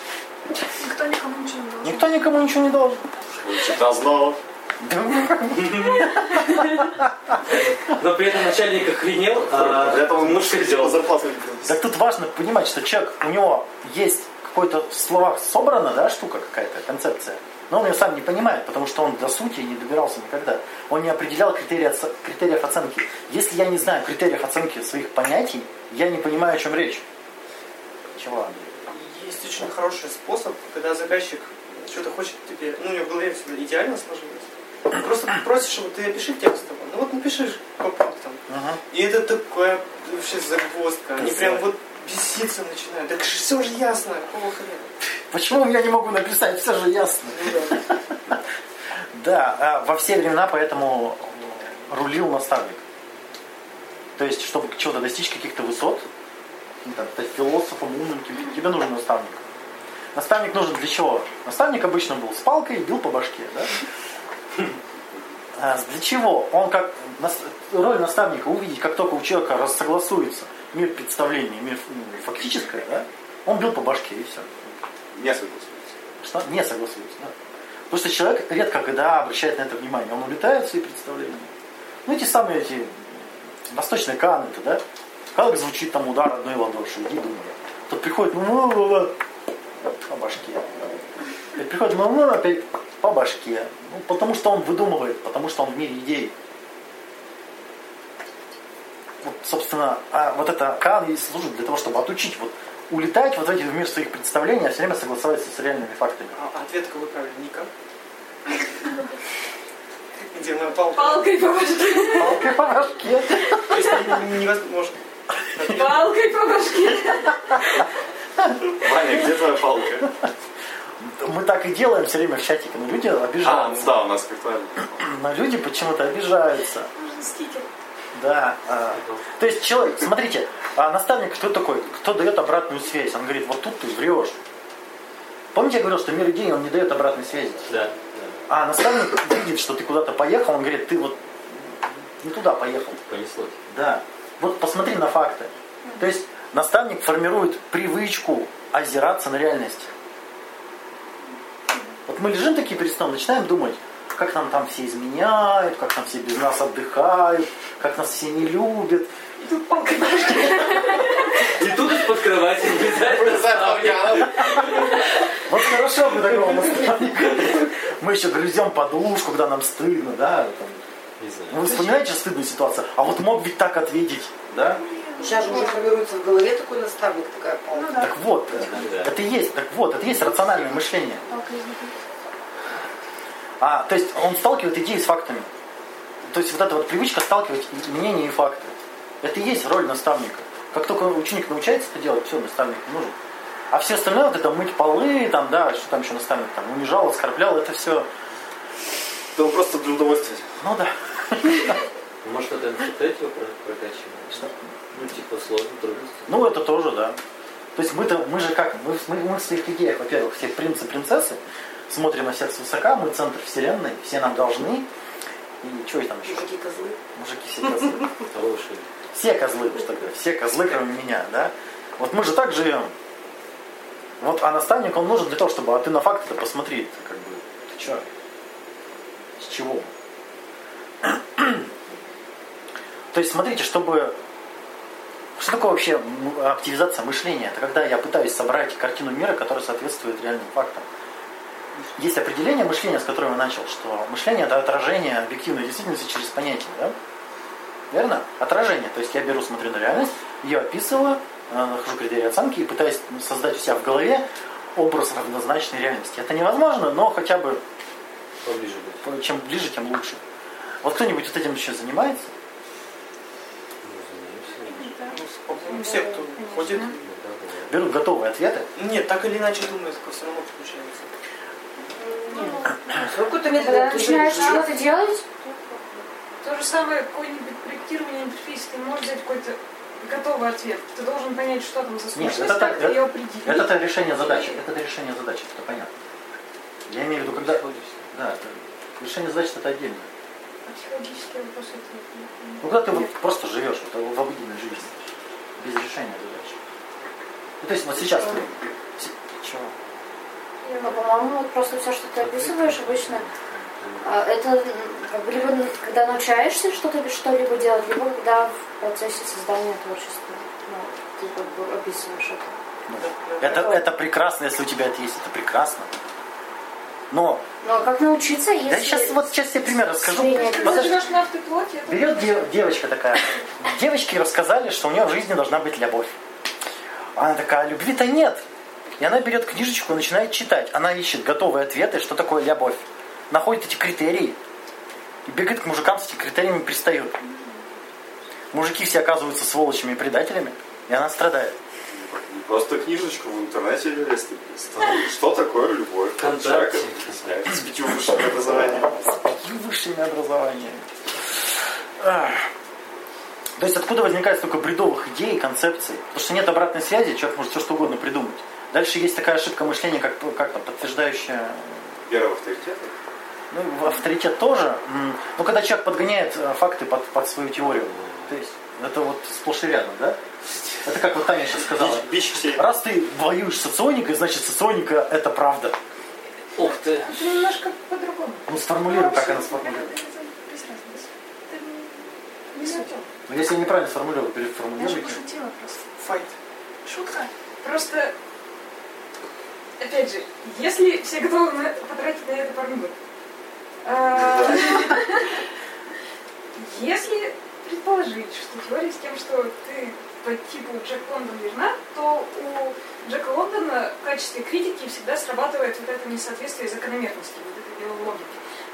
Никто никому ничего не должен. Никто никому ничего не должен. Чита знала. Но при этом начальник охренел, а Для этого муж сделал? зарплату Так тут важно понимать, что человек, у него есть какой-то в словах собрана, да, штука какая-то, концепция. Но он ее сам не понимает, потому что он до сути не добирался никогда. Он не определял критерии критериев оценки. Если я не знаю критериев оценки своих понятий, я не понимаю, о чем речь. Чего, Андрей? Есть очень хороший способ, когда заказчик что-то хочет тебе, ну, у него в голове все идеально сложилось. Просто просишь его, ты опиши текстово. Ну вот напиши по пунктам. Ага. И это такая вообще загвоздка. Они Да. прям вот беситься начинают. Так все же ясно, какого хрена. Почему я не могу написать? Все же ясно. Да. А во все времена поэтому рулил наставник. То есть, чтобы чего-то достичь каких-то высот, ну, стать философом, умным, тебе, нужен наставник. Наставник нужен для чего? Наставник обычно был с палкой и бил по башке, да? А для чего? Он как роль наставника увидеть, как только у человека рассогласуется мир представления, мир ну, фактическое, да? Он бил по башке и все. Не согласуюсь. Что? Не согласуюсь, да. Что человек редко когда обращает на это внимание. Он улетает в свои представления. Ну, эти самые эти восточные канты, да? Как звучит там удар одной ладоши, иди думай. Тут приходит, ну, ну, ну, ну, по башке. Опять приходит, ну, ну, опять по башке. Ну, потому что он выдумывает, потому что он в мире идей. Вот, собственно, а вот это Кан и служит для того, чтобы отучить, вот, улетать вот в эти в мир своих представлений, а все время согласовываться с реальными фактами. А ответ какой правильный? Никак. Где моя палка? Палкой по башке. Палкой по башке. То есть не- невозможно. Палкой по башке. Ваня, где твоя палка? Мы так и делаем все время в чатике, но люди А, ну обижаются. да, у нас как-то... Но люди почему-то обижаются. Нужен стикер. Да. а, то есть человек, смотрите, а наставник кто такой? Кто дает обратную связь? Он говорит, вот тут ты врешь. Помните, я говорил, что мир идей, он не дает обратной связи. Да, да. А наставник видит, что ты куда-то поехал, он говорит, ты вот не туда поехал. Понесло. Да. Вот посмотри на факты. То есть наставник формирует привычку озираться на реальность. Вот мы лежим такие перед сном, начинаем думать, как нам там все изменяют, как там все без нас отдыхают, как нас все не любят. И тут. И тут из-под кровати. Вот хорошо бы такого наставника. Мы еще грызем подушку, когда нам стыдно, да? Ну, вы вспоминаете стыдную ситуацию? А вот мог ведь так ответить, да? Сейчас же уже формируется в голове такой наставник, такая палка. Ну да. Так вот, э, Да. это и есть, так вот, это есть рациональное мышление. А, то есть он сталкивает идеи с фактами. То есть вот эта вот привычка сталкивать мнения и факты. Это и есть роль наставника. Как только ученик научается это делать, все, наставник не нужен. А все остальное, вот это мыть полы, там, да, что там еще наставник, там, унижал, оскорблял, это все, Это просто для удовольствия. ну да. Может, это МФТ его про- прокачивает? Что? Ну, типа сложно, трудности. Ну, это тоже, да. То есть мы-то, мы же как, мы, мы, мы в своих идеях, во-первых, все принцы, принцессы, смотрим на всех свысока, мы центр вселенной, все нам должны. И что там еще? Мужики козлы. Мужики все козлы. Хороший. Все козлы, что говорю, все козлы, кроме меня, да? Вот мы же так живем. Вот, а наставник, он нужен для того, чтобы, а ты на факты-то посмотри, как бы, ты что? С чего? То есть, смотрите, чтобы... Что такое вообще активизация мышления? Это когда я пытаюсь собрать картину мира, которая соответствует реальным фактам. Есть определение мышления, с которого я начал, что мышление это отражение объективной действительности через понятие, да? Верно? Отражение. То есть я беру, смотрю на реальность, ее описываю, э, нахожу критерии оценки и пытаюсь создать у себя в голове образ равнозначной реальности. Это невозможно, но хотя бы Поближе будет. чем ближе, тем лучше. Вот кто-нибудь вот этим еще занимается? Ну, по-моему, все, кто ходит. Берут готовые ответы? Нет, так или иначе думают, как все равно получается. Какой-то Когда метод начинаешь что-то делать, То же самое, какое-нибудь проектирование интерфейса, ты не можешь взять какой-то готовый ответ. Ты должен понять, что там за Нет, сущность, это так- как ее это- определить. Это-то решение задачи. Это решение задачи, это понятно. Я имею в виду, когда... Да, это... решение задачи это отдельно. А психологические вопросы это... Ну, когда ты вот просто живешь вот, в обыденной жизни, без решения задач. Ну, то есть вот сейчас ты... Чего? Ну, по-моему, вот просто все, что ты описываешь, обычно а, это м, как бы либо когда научаешься что-то что-либо делать, либо когда в процессе создания творчества. Ну, ты как бы описываешь это. Ну, это, это прекрасно, если у тебя это есть, это прекрасно. Но, Но Ну, а как научиться, если... да сейчас вот сейчас тебе пример расскажу. Берет дев- девочка такая. Девочке рассказали, что у нее в жизни должна быть любовь. Она такая, «А любви-то нет. И она берет книжечку и начинает читать. Она ищет готовые ответы, что такое любовь. Находит эти критерии. И бегает к мужикам с этими критериями пристает. Мужики все оказываются сволочами и предателями. И она страдает. Просто книжечку в интернете лезть. Что такое любовь? Человек с пятью высшими образованиями. И высшими образованиями. То есть откуда возникает столько бредовых идей и концепций? Потому что нет обратной связи, человек может все что угодно придумать. Дальше есть такая ошибка мышления, как, как там, подтверждающая Вера в авторитет. ну, в авторитет тоже. Но когда человек подгоняет э, факты под, под свою теорию. То есть это вот сплошь и рядом, да? Это как вот Таня сейчас сказала. Бич все. Раз ты воюешь с соционикой, значит соционика это правда. Ух ты. Это немножко по-другому. Ну сформулируй, как она Это сформулирует. без разницы. Это не суть. Но если я неправильно сформулирую, Я же переформулируйте. пошутила просто. Файт. Шутка. Просто, опять же, если все готовы на- потратить на это пару минут, а, если предположить, что теория с тем, что ты по типу Джек Лондон верна, то у Джека Лондона в качестве критики всегда срабатывает вот это несоответствие закономерности, вот этой белой логики.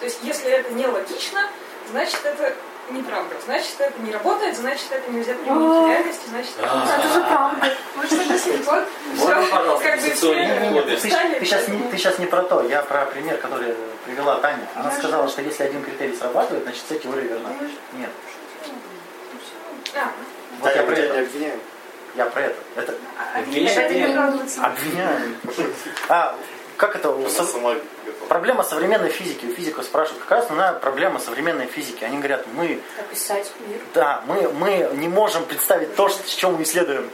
То есть, если это не логично, значит это неправда. Значит, это не работает, значит, это нельзя применить в реальности, значит, это А. Это же правда. может объяснить? Вот, Можно, всё, пожалуйста, как бы все Ты, сейчас не, про то, я про пример, который привела Таня. Она сказала, что если один критерий срабатывает, значит вся теория верна. Нет. А, Вот я про это. Я про это. Это а, неправда. обвиняю. А, как это? у готова. Проблема современной физики. У физиков спрашивают, какая основная проблема современной физики? Они говорят, мы, Описать мир. да, мы, мы не можем представить то, что, чем мы исследуем.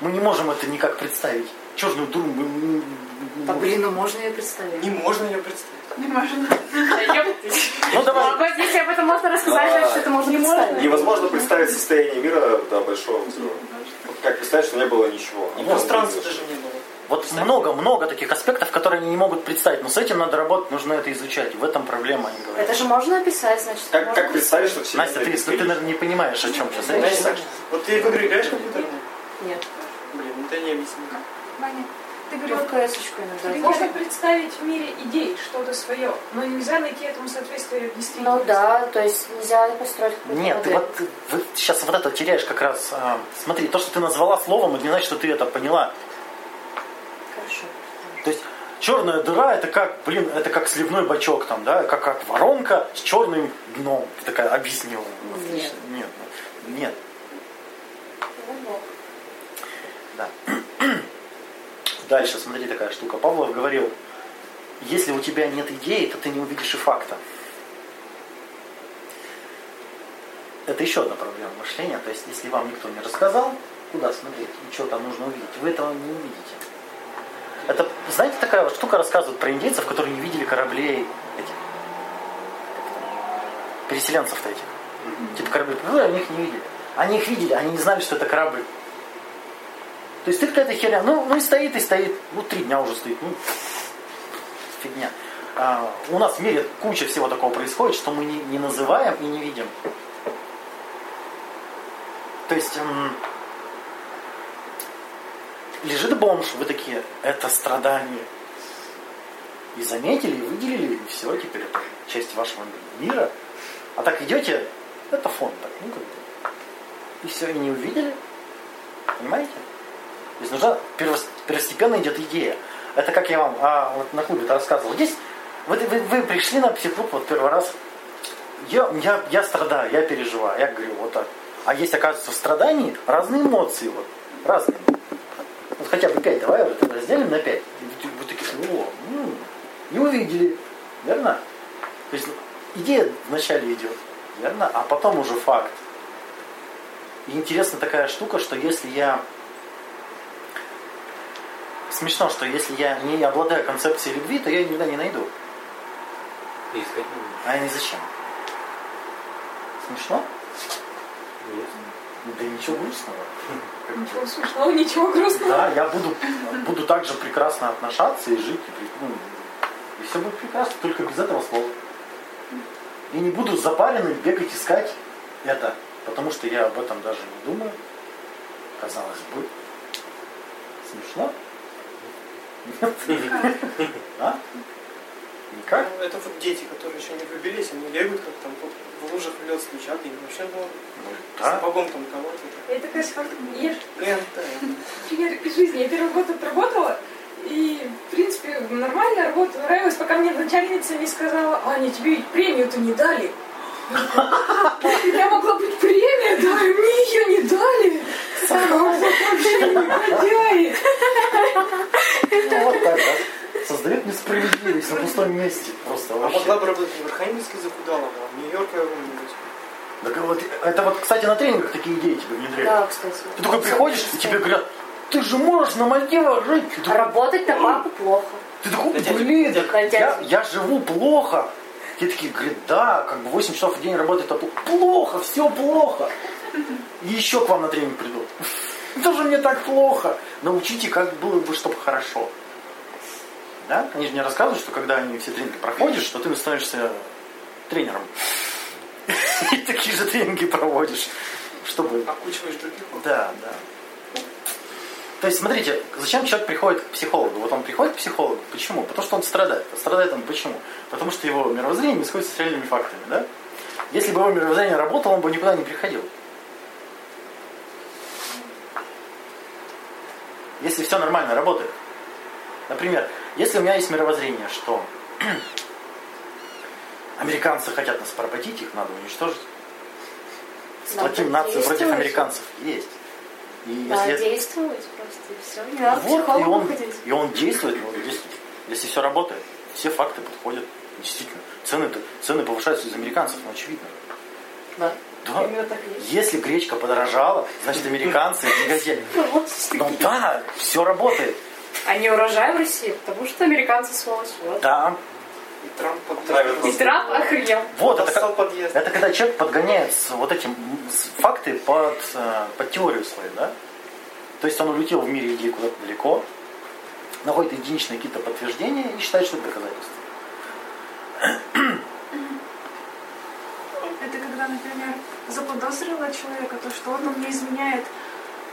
Мы не можем это никак представить. Черную дуру мы... мы- Да блин, ну можно ее представить. Не можно ее представить. Не можно. Ну давай, если об этом можно рассказать, значит, это можно представить. Невозможно представить состояние мира до большого взрыва. Как представить, что не было ничего? И пространства даже не было. Вот много-много таких аспектов, которые они не могут представить. Но с этим надо работать, нужно это изучать. В этом проблема, они говорят. Это же можно описать, значит. Как, как представить, что все Настя, ты, ты, наверное, не понимаешь, о чем сейчас речь. Саша, вот ты в игры играешь компьютерную? Нет. Блин, это не объяснить. Ваня, ты Ну, говорил, КС-очку иногда. можно представить в мире идей что-то свое, но нельзя найти этому соответствие в действительности. Ну да, то есть нельзя построить Нет, ты вот, вот сейчас вот это теряешь как раз. а, смотри, то, что ты назвала словом, это не значит, что ты это поняла. Черная дыра это как, блин, это как сливной бачок там, да, как, как воронка с черным дном. Ты такая объяснила. Нет. Нет. Нет. Да. Дальше, смотри, такая штука. Павлов говорил, если у тебя нет идеи, то ты не увидишь и факта. Это еще одна проблема мышления. То есть, если вам никто не рассказал, куда смотреть и что там нужно увидеть, вы этого не увидите. Знаете, такая вот штука рассказывают про индейцев, которые не видели кораблей этих переселенцев-то этих. Типа корабли приплыли, они их не видели. Они их видели, они не знали, что это корабль. То есть ты какая-то херня, ну, ну и стоит, и стоит, ну три дня уже стоит, ну фигня. А, у нас в мире куча всего такого происходит, что мы не, не называем и не видим. То есть лежит бомж, вы такие, это страдание. И заметили, и выделили, и все, теперь это часть вашего мира. А так идете, это фон так, ну как бы. И все, и не увидели. Понимаете? То есть нужна первос- первостепенно идет идея. Это как я вам а, вот на клубе рассказывал. Здесь вы, вы, вы пришли на психклуб вот первый раз. Я, я, я страдаю, я переживаю, я говорю вот так. А есть, оказывается, в страдании разные эмоции, вот, разные. Вот хотя бы пять, давай вот разделим на пять. И вы, такие, о, м, не увидели, верно? То есть идея вначале идет, верно? А потом уже факт. И интересна такая штука, что если я... Смешно, что если я не обладаю концепцией любви, то я ее никогда не найду. И искать не. А не зачем? Смешно? Нет. Да ничего грустного. Ничего смешного, ничего грустного. Да, я буду, буду также прекрасно отношаться и жить, и, ну, и все будет прекрасно, только без этого слова. И не буду запаренный бегать искать это, потому что я об этом даже не думаю. Казалось бы. Смешно? Нет? А? Никак? Ну, это вот дети, которые еще не влюбились, они бегают, как там вот в лужах в лед стучат, и вообще могут Ну, да. сапогом там кого-то. Я такая с фактом, я ж Блин, да. пример из жизни. Я первый год отработала, и, в принципе, нормально работа нравилась, пока мне начальница не сказала, Аня, тебе ведь премию-то не дали. Я могла быть премия, да, и мне ее не дали. Вообще негодяи. Вот так, да. Создает несправедливость на пустом месте. Просто А вообще. могла бы работать не в Архангельске захудала, а в Нью-Йорке. Так вот, это вот, кстати, на тренингах такие идеи тебе внедряют. Да, кстати. Ты только приходишь, и тебе говорят, ты же можешь на Мальдивах жить. Ты А работать на папу плохо. ты такой, блин, я, я живу плохо. Те такие говорят, да, как бы 8 часов в день работает, а плохо, все плохо. И еще к вам на тренинг придут. Тоже мне так плохо. Научите, как было бы, чтобы хорошо. Да? Они же мне рассказывают, что когда они все тренинги проходишь, что ты становишься тренером. И такие же тренинги проводишь, чтобы Окучиваешь других. да, да. То есть, смотрите, зачем человек приходит к психологу? Вот он приходит к психологу. Почему? Потому что он страдает. А страдает он почему? Потому что его мировоззрение не сходится с реальными фактами, да? Если бы его мировоззрение работало, он бы никуда не приходил. Если все нормально работает. Например, если у меня есть мировоззрение, что американцы хотят нас поработить, их надо уничтожить. Сплотим нацию против американцев. Есть. И Да, если действовать просто, и все. Не надо вот, и он, ходить. и он действует, ну, действует. Если все работает, все факты подходят. Действительно. Цены, цены повышаются из американцев, ну, очевидно. Да. Да. Именно так и есть. Если гречка подорожала, значит американцы негодяи. Ну да, все работает. А не урожай в России, потому что американцы сволочь. Вот. Да. И Трамп под... Травят И Трамп охренел. Вот, это, как- подъезд. это когда человек подгоняет вот с факты под, э, под теорию свою, да? То есть он улетел в мире идей куда-то далеко, находит единичные какие-то подтверждения и считает, что это доказательство. Это когда, например, заподозрила человека, то что он мне изменяет.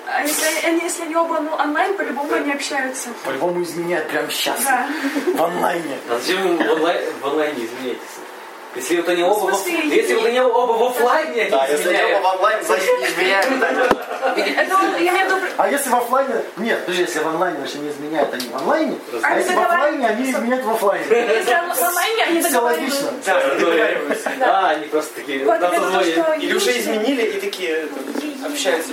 А если, они- если они оба ну, онлайн, по-любому они общаются. По-любому изменяет прямо сейчас. Да. В онлайне. А зачем вы в онлайн, в онлайне изменяетесь? Если вот они Ну, в оба, в, смысле, если вот они оба в офлайне, они Да, если изменяют. дело в онлайн, значит не в виду, А если в офлайне... Нет, подожди, если в онлайне вообще не изменяют они в онлайне, а Они если в офлайне, они изменяют в офлайне. если в онлайне они Все логично. Да. А, они просто такие уже единичное- изменили и такие общаются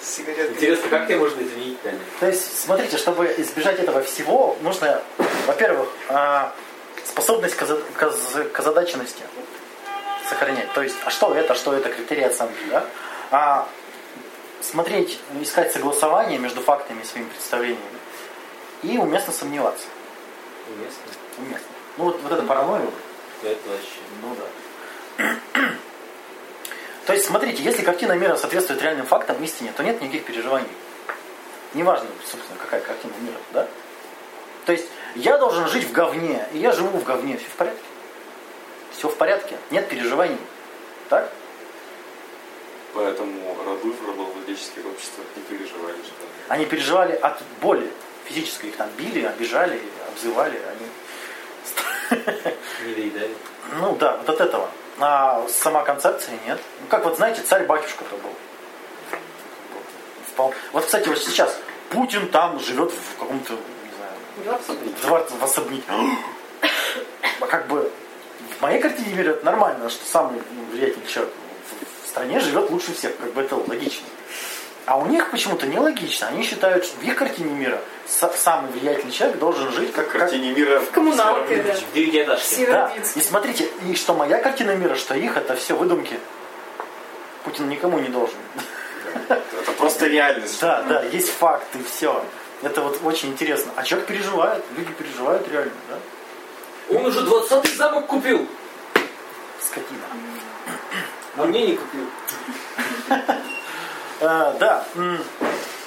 с сигареткой. Интересно, как тебе можно изменить, Таня? То есть, смотрите, чтобы избежать этого всего, нужно, во-первых, а, способность к, к оз- к озадаченности сохранять. То есть, а что это, что это, критерии оценки, да? А смотреть, искать согласование между фактами и своими представлениями. И уместно сомневаться. Уместно. Уместно. Ну вот, вот это паранойя, Это вообще. ну да. То есть, смотрите, если картина мира соответствует реальным фактам, истине, то нет никаких переживаний. Неважно, собственно, какая картина мира, да? То есть, я должен жить в говне, и я живу в говне, все в порядке. Все в порядке, нет переживаний. Так? Поэтому рабы в рабовладельческих обществах не переживали, что Они переживали от боли физической, их там били, обижали, обзывали, они Не доедали. Ну да, вот от этого. А сама концепция нет. Ну как вот знаете, царь-батюшка-то был. Вот, кстати, вот сейчас Путин там живет в каком-то, не знаю, в дворце, в особняке. А Как бы в моей картине мира это нормально, что самый ну, влиятельный человек в- стране живет лучше всех, как бы это логично. А у них почему-то нелогично. Они считают, что в их картине мира самый влиятельный человек должен жить как, В как, картине мира... Коммуналка, да. В девятиэтажке. да. И смотрите, и что моя картина мира, что их, это все выдумки. Путин никому не должен. Это просто реальность. Да, да, есть факты, все. Это вот очень интересно. А человек переживает, люди переживают реально, да? Он уже 20-й замок купил, Скотина. а мне не купил. А, да.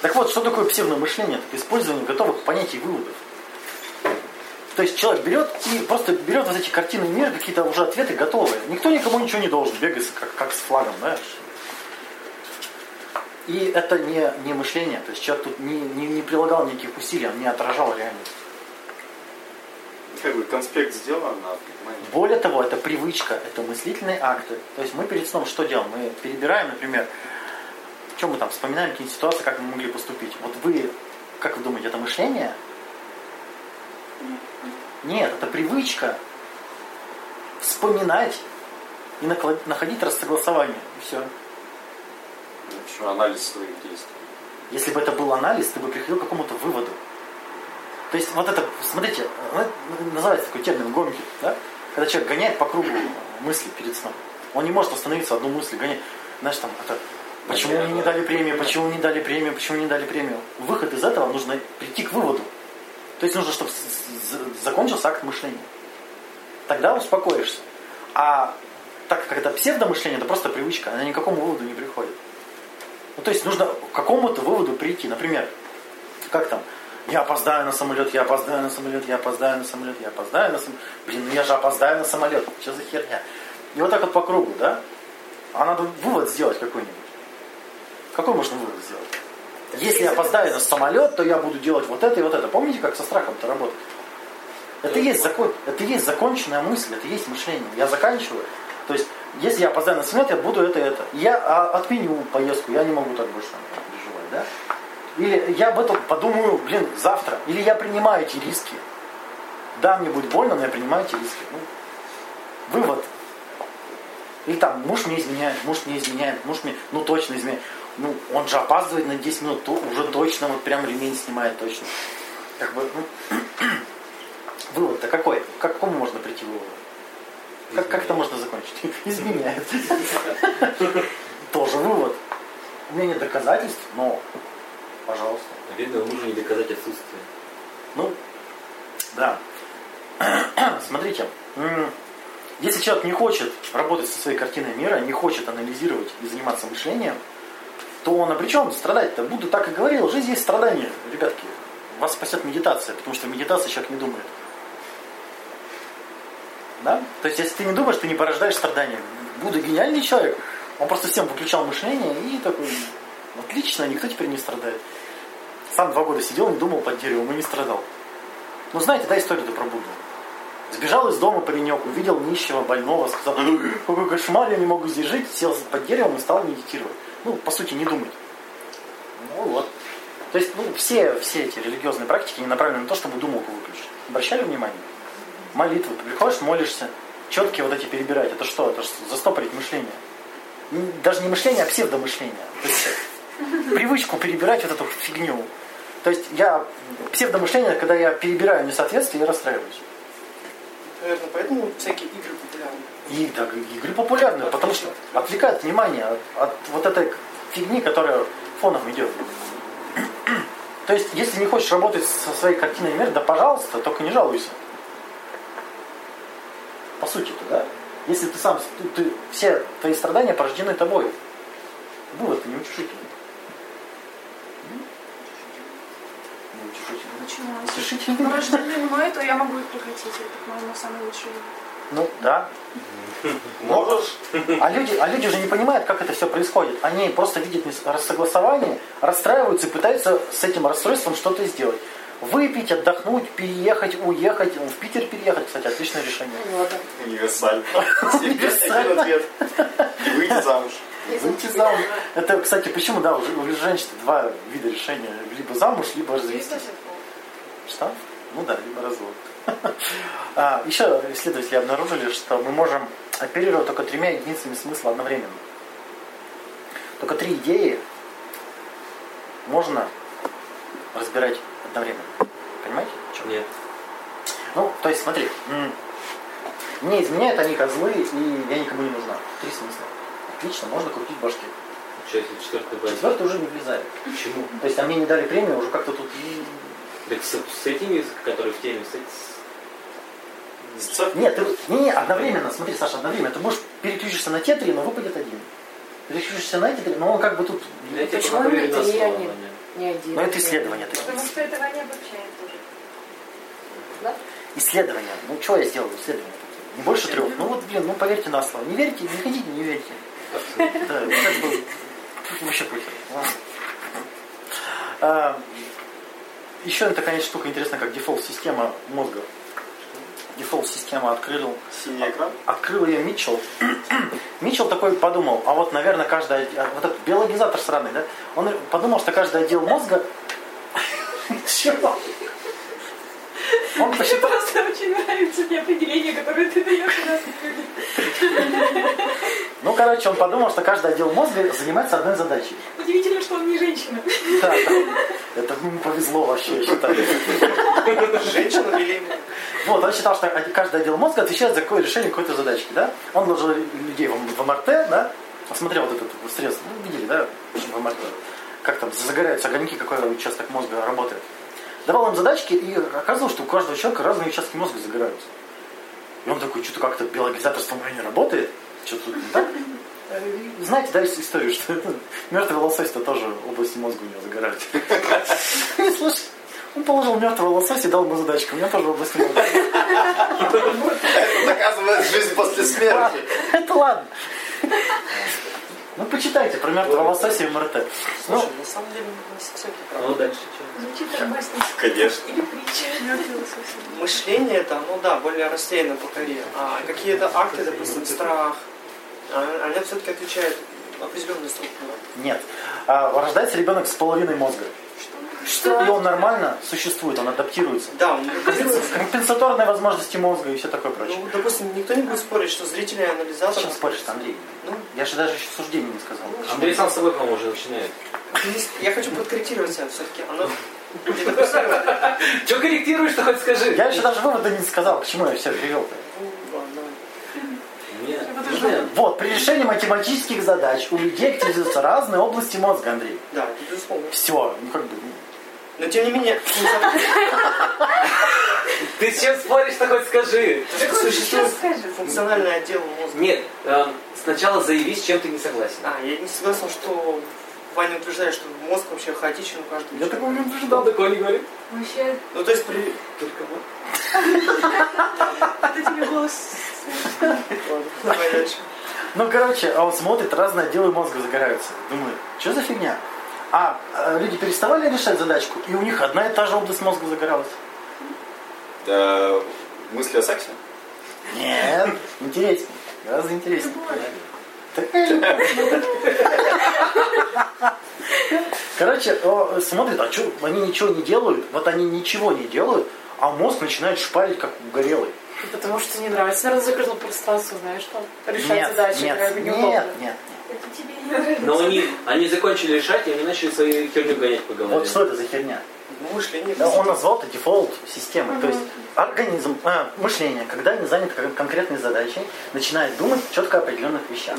Так вот, что такое псевдомышление? Это использование готовых понятий и выводов. То есть человек берет и просто берет вот эти картины мира, какие-то уже ответы готовые. Никто никому ничего не должен, бегать как, как с флагом, знаешь. И это не, не мышление, то есть человек тут не, не, не прилагал никаких усилий, он не отражал реальность. Как бы конспект сделан, а понимание. Более того, это привычка, это мыслительные акты. То есть мы перед сном что делаем? Мы перебираем, например, чем мы там вспоминаем какие-нибудь ситуации, как мы могли поступить. Вот вы, как вы думаете, это мышление? Нет, это привычка вспоминать и наклад- находить рассогласование. И все. Еще анализ своих действий. Если бы это был анализ, ты бы приходил к какому-то выводу. То есть вот это, смотрите, ну, это называется такой термин гонки, да? Когда человек гоняет по кругу мысли перед сном. Он не может остановиться одну мысль, гоняет. Знаешь, там, это, почему мне не дали премию, почему не дали премию, почему не дали премию. Выход из этого нужно прийти к выводу. То есть нужно, чтобы закончился акт мышления. Тогда успокоишься. А так как это псевдомышление, это просто привычка, она ни к какому выводу не приходит. Ну, то есть нужно к какому-то выводу прийти. Например, как там, я опоздаю на самолет, я опоздаю на самолет, я опоздаю на самолет, я опоздаю на самолет. Блин, ну я же опоздаю на самолет. Что за херня? И вот так вот по кругу, да? А надо вывод сделать какой-нибудь. Какой можно вывод сделать? Если я опоздаю на самолет, то я буду делать вот это и вот это. Помните, как со страхом-то работает? Это есть, закон, это есть законченная мысль, это есть мышление. Я заканчиваю. То есть, если я опоздаю на самолет, я буду это и это. Я а, отменю поездку, я не могу так больше переживать, да? Или я об этом подумаю, блин, завтра. Или я принимаю эти риски. Да, мне будет больно, но я принимаю эти риски. Ну, вывод. Или там, муж мне изменяет, муж мне изменяет, муж мне, ну точно изменяет. Ну, он же опаздывает на 10 минут, то уже точно, вот прям ремень снимает точно. Как бы, ну, вывод-то какой? К какому можно прийти выводу? Как, как это можно закончить? Изменяет. Тоже вывод. У меня нет доказательств, но, пожалуйста. Видно, мужу не доказать отсутствие. Ну, да. Смотрите, если человек не хочет работать со своей картиной мира, не хочет анализировать и заниматься мышлением, то он обречен страдать-то. Буду так и говорил, жизнь есть страдание, ребятки. Вас спасет медитация, потому что в медитации человек не думает. Да? То есть, если ты не думаешь, ты не порождаешь страдания. Будда гениальный человек. Он просто всем выключал мышление и такой, отлично, никто теперь не страдает. Сам два года сидел, не думал под деревом и не страдал. Ну, знаете, да, историю-то про Будду. Сбежал из дома паренек, увидел нищего, больного, сказал, какой кошмар, я не могу здесь жить, сел под деревом и стал медитировать. Ну, по сути, не думать. Ну вот. То есть, ну, все, все эти религиозные практики не направлены на то, чтобы думалку выключить. Обращали внимание? Молитвы. Ты приходишь, молишься, четкие вот эти перебирать. Это что? Это ж застопорить мышление. Даже не мышление, а псевдомышление. То есть, привычку перебирать вот эту фигню. То есть я псевдомышление, когда я перебираю несоответствие, я расстраиваюсь. Наверное, поэтому всякие игры популярны. И да, игры популярны, потому что отвлекают внимание от, от вот этой фигни, которая фоном идет. То есть, если не хочешь работать со своей картиной мира, да пожалуйста, только не жалуйся. По сути-то, да? Если ты сам, ты, ты- все твои страдания порождены тобой. Вывод не утешительный. М? Не утешительный. Почему? Если порождены мной, то я могу их прекратить. Это, по-моему, самый лучший. Ну, да. Можешь? А люди, а люди уже не понимают, как это все происходит. Они просто видят рассогласование, расстраиваются и пытаются с этим расстройством что-то сделать. Выпить, отдохнуть, переехать, уехать. В Питер переехать, кстати, отличное решение. Вот. Универсально. Один ответ. И выйти замуж. Выйти замуж. Это, кстати, почему, да, у женщин два вида решения. Либо замуж, либо развестись. Что? Ну да, либо развод. А, еще исследователи обнаружили, что мы можем оперировать только тремя единицами смысла одновременно. Только три идеи можно разбирать одновременно. Понимаете? чем? Нет. Ну, то есть, смотри, м, мне изменяют они козлы, и я никому не нужна. Три смысла. Отлично, можно крутить башки. Что если четвертый? Четвертый уже не влезает. Почему? То есть, а мне не дали премию, уже как-то тут... Так с, с этими, которые в теме, с, Нет, ты, не, не, одновременно, смотри, Саша, одновременно. Ты можешь переключишься на те три, но выпадет один. Переключишься на эти три, но он как бы тут... Я тебе Почему слово, а не- Ваня. Не один. Ну, это исследование. Потому что этого не обобщает тоже. Да? Исследования. Ну, что я сделал? Исследования такие. Не больше трех. Ну, вот, блин, ну, поверьте на слово. Не верите, не хотите, не верите. Да, как бы, вообще похер. А, еще такая штука интересная, как дефолт-система мозга. Дефолт-система открыл, Синий экран. открыл ее Митчелл. Митчелл такой подумал, а вот, наверное, каждый, отде- вот этот биологизатор сраный, да, он подумал, что каждый отдел мозга... Чего? Он Мне посчитал, просто очень нравится те определения, которые ты даешь у нас ну, короче, он подумал, что каждый отдел мозга занимается одной задачей. Удивительно, что он не женщина. Да, да. Это ему повезло вообще, я считаю. Женщина или Вот, он считал, что каждый отдел мозга отвечает за какое решение какой-то задачки, да? Он вложил людей в МРТ, да? Смотрел вот этот средство, ну, видели, да, в МРТ, как там загораются огоньки, какой участок мозга работает. Давал им задачки, и оказывалось, что у каждого человека разные участки мозга загораются. И он такой, что-то как-то биологизаторство мое не работает, что-то не так. Знаете, да, есть историю, что мертвый лосось-то тоже области мозга у него загораются. И слушай, он положил мертвого лосося и дал ему задачку. У меня тоже область мозга. Это доказывает жизнь после смерти. Это ладно. Ну, почитайте про мертвого лосося и МРТ. Ну, Слушай, на самом деле не совсем. Ну, дальше что? Звучит романтично. Конечно. Или притча. Мышление это, ну да, более рассеяно по коре. А какие-то акты, допустим, страх, а- они все-таки отвечают определенную структуру. нет. А, рождается ребенок с половиной мозга. И он нормально существует, он адаптируется. Да, он Компенсаторные возможности мозга и все такое прочее. Ну, допустим, никто не будет спорить, что зрительный анализатор... Зачем споришь, Андрей? Ну, Я же даже еще суждение не сказал. Андрей сам с собой, по-моему, уже начинает. я хочу подкорректировать себя все-таки. Оно. Что корректируешь, что хоть скажи? Я еще даже вывода не сказал, к чему я все привел-то. Ну, Вот, при решении математических задач у людей активизируются разные области мозга, Андрей. Да, безусловно. Все, ну как бы. Но тем не менее, Ты с чем споришь, хоть скажи? существует функциональный отдел мозга. Нет, эм, сначала заяви, с чем ты не согласен. А, я не согласен, что Ваня утверждает, что мозг вообще хаотичен у каждого. Я такого не Да, утверждал. такое не говорит. Вообще, Ну, то есть при... Только вот. это тебе голос. Ладно, давай дальше. Ну, короче, а он смотрит, разные отделы мозга загораются. Думает, что за фигня? А э, люди переставали решать задачку, и у них одна и та же область мозга загоралась. Э, Мысли о сексе? Нет, интереснее. Гораздо интереснее. Короче, смотрит, а что, они ничего не делают, вот они ничего не делают, а мозг начинает шпарить, как угорелый. Потому что не нравится, наверное, закрытое пространство, знаешь, там решать Нет, задачи, нет, нет, нет, нет. Это тебе не нравится. Но они, они закончили решать, и они начали свою херню гонять по голове. Вот что это за херня? Ну, мышление. Да, он назвал это дефолт системой. То есть организм, а, мышление, когда не занят кон- конкретной задачей, начинает думать четко о определенных вещах.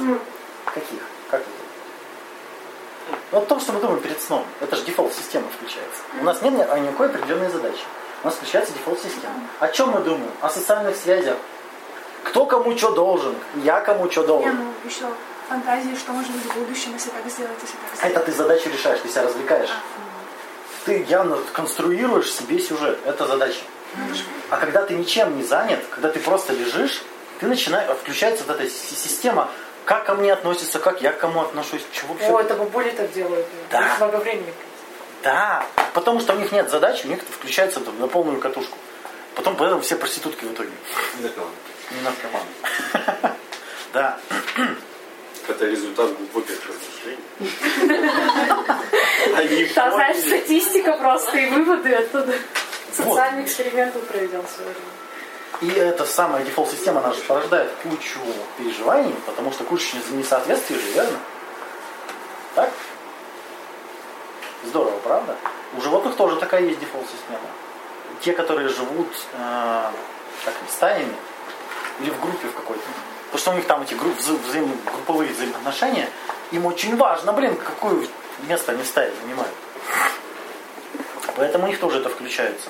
Каких? Как это? Ну, о том, что мы думаем перед сном. Это же дефолт системы включается. У нас нет ни- никакой определенной задачи. У нас включается дефолт система. О чем мы думаем? О социальных связях. Кто кому что должен? Я кому что должен? ну еще фантазии, что может быть в будущем, если так сделать, если так сделать. это ты задачу решаешь, ты себя развлекаешь. А, Ты явно конструируешь себе сюжет. Это задача. А когда ты ничем не занят, когда ты просто лежишь, ты начинаешь, включается вот эта си- система, как ко мне относятся, как я к кому отношусь, чего вообще. О, это бабули так делают. Да. У них много времени. Да, Потому что у них нет задач, у них это включается там на полную катушку. Потом поэтому все проститутки в итоге. Не напевно. Не наркоманы. Да. Это результат глубоких размышлений. Они Там, знаешь, статистика просто и выводы оттуда. Социальный эксперимент был проведен сегодня. И эта самая дефолт-система, она же порождает кучу переживаний, потому что куча несоответствий же, верно? Так? Здорово, правда? У животных тоже такая есть дефолт-система. Те, которые живут э, как стаями или в группе в какой-то. Потому что у них там эти групп, вза- взаим- групповые взаимоотношения, им очень важно, блин, какое место они стае занимают. Поэтому у них тоже это включается.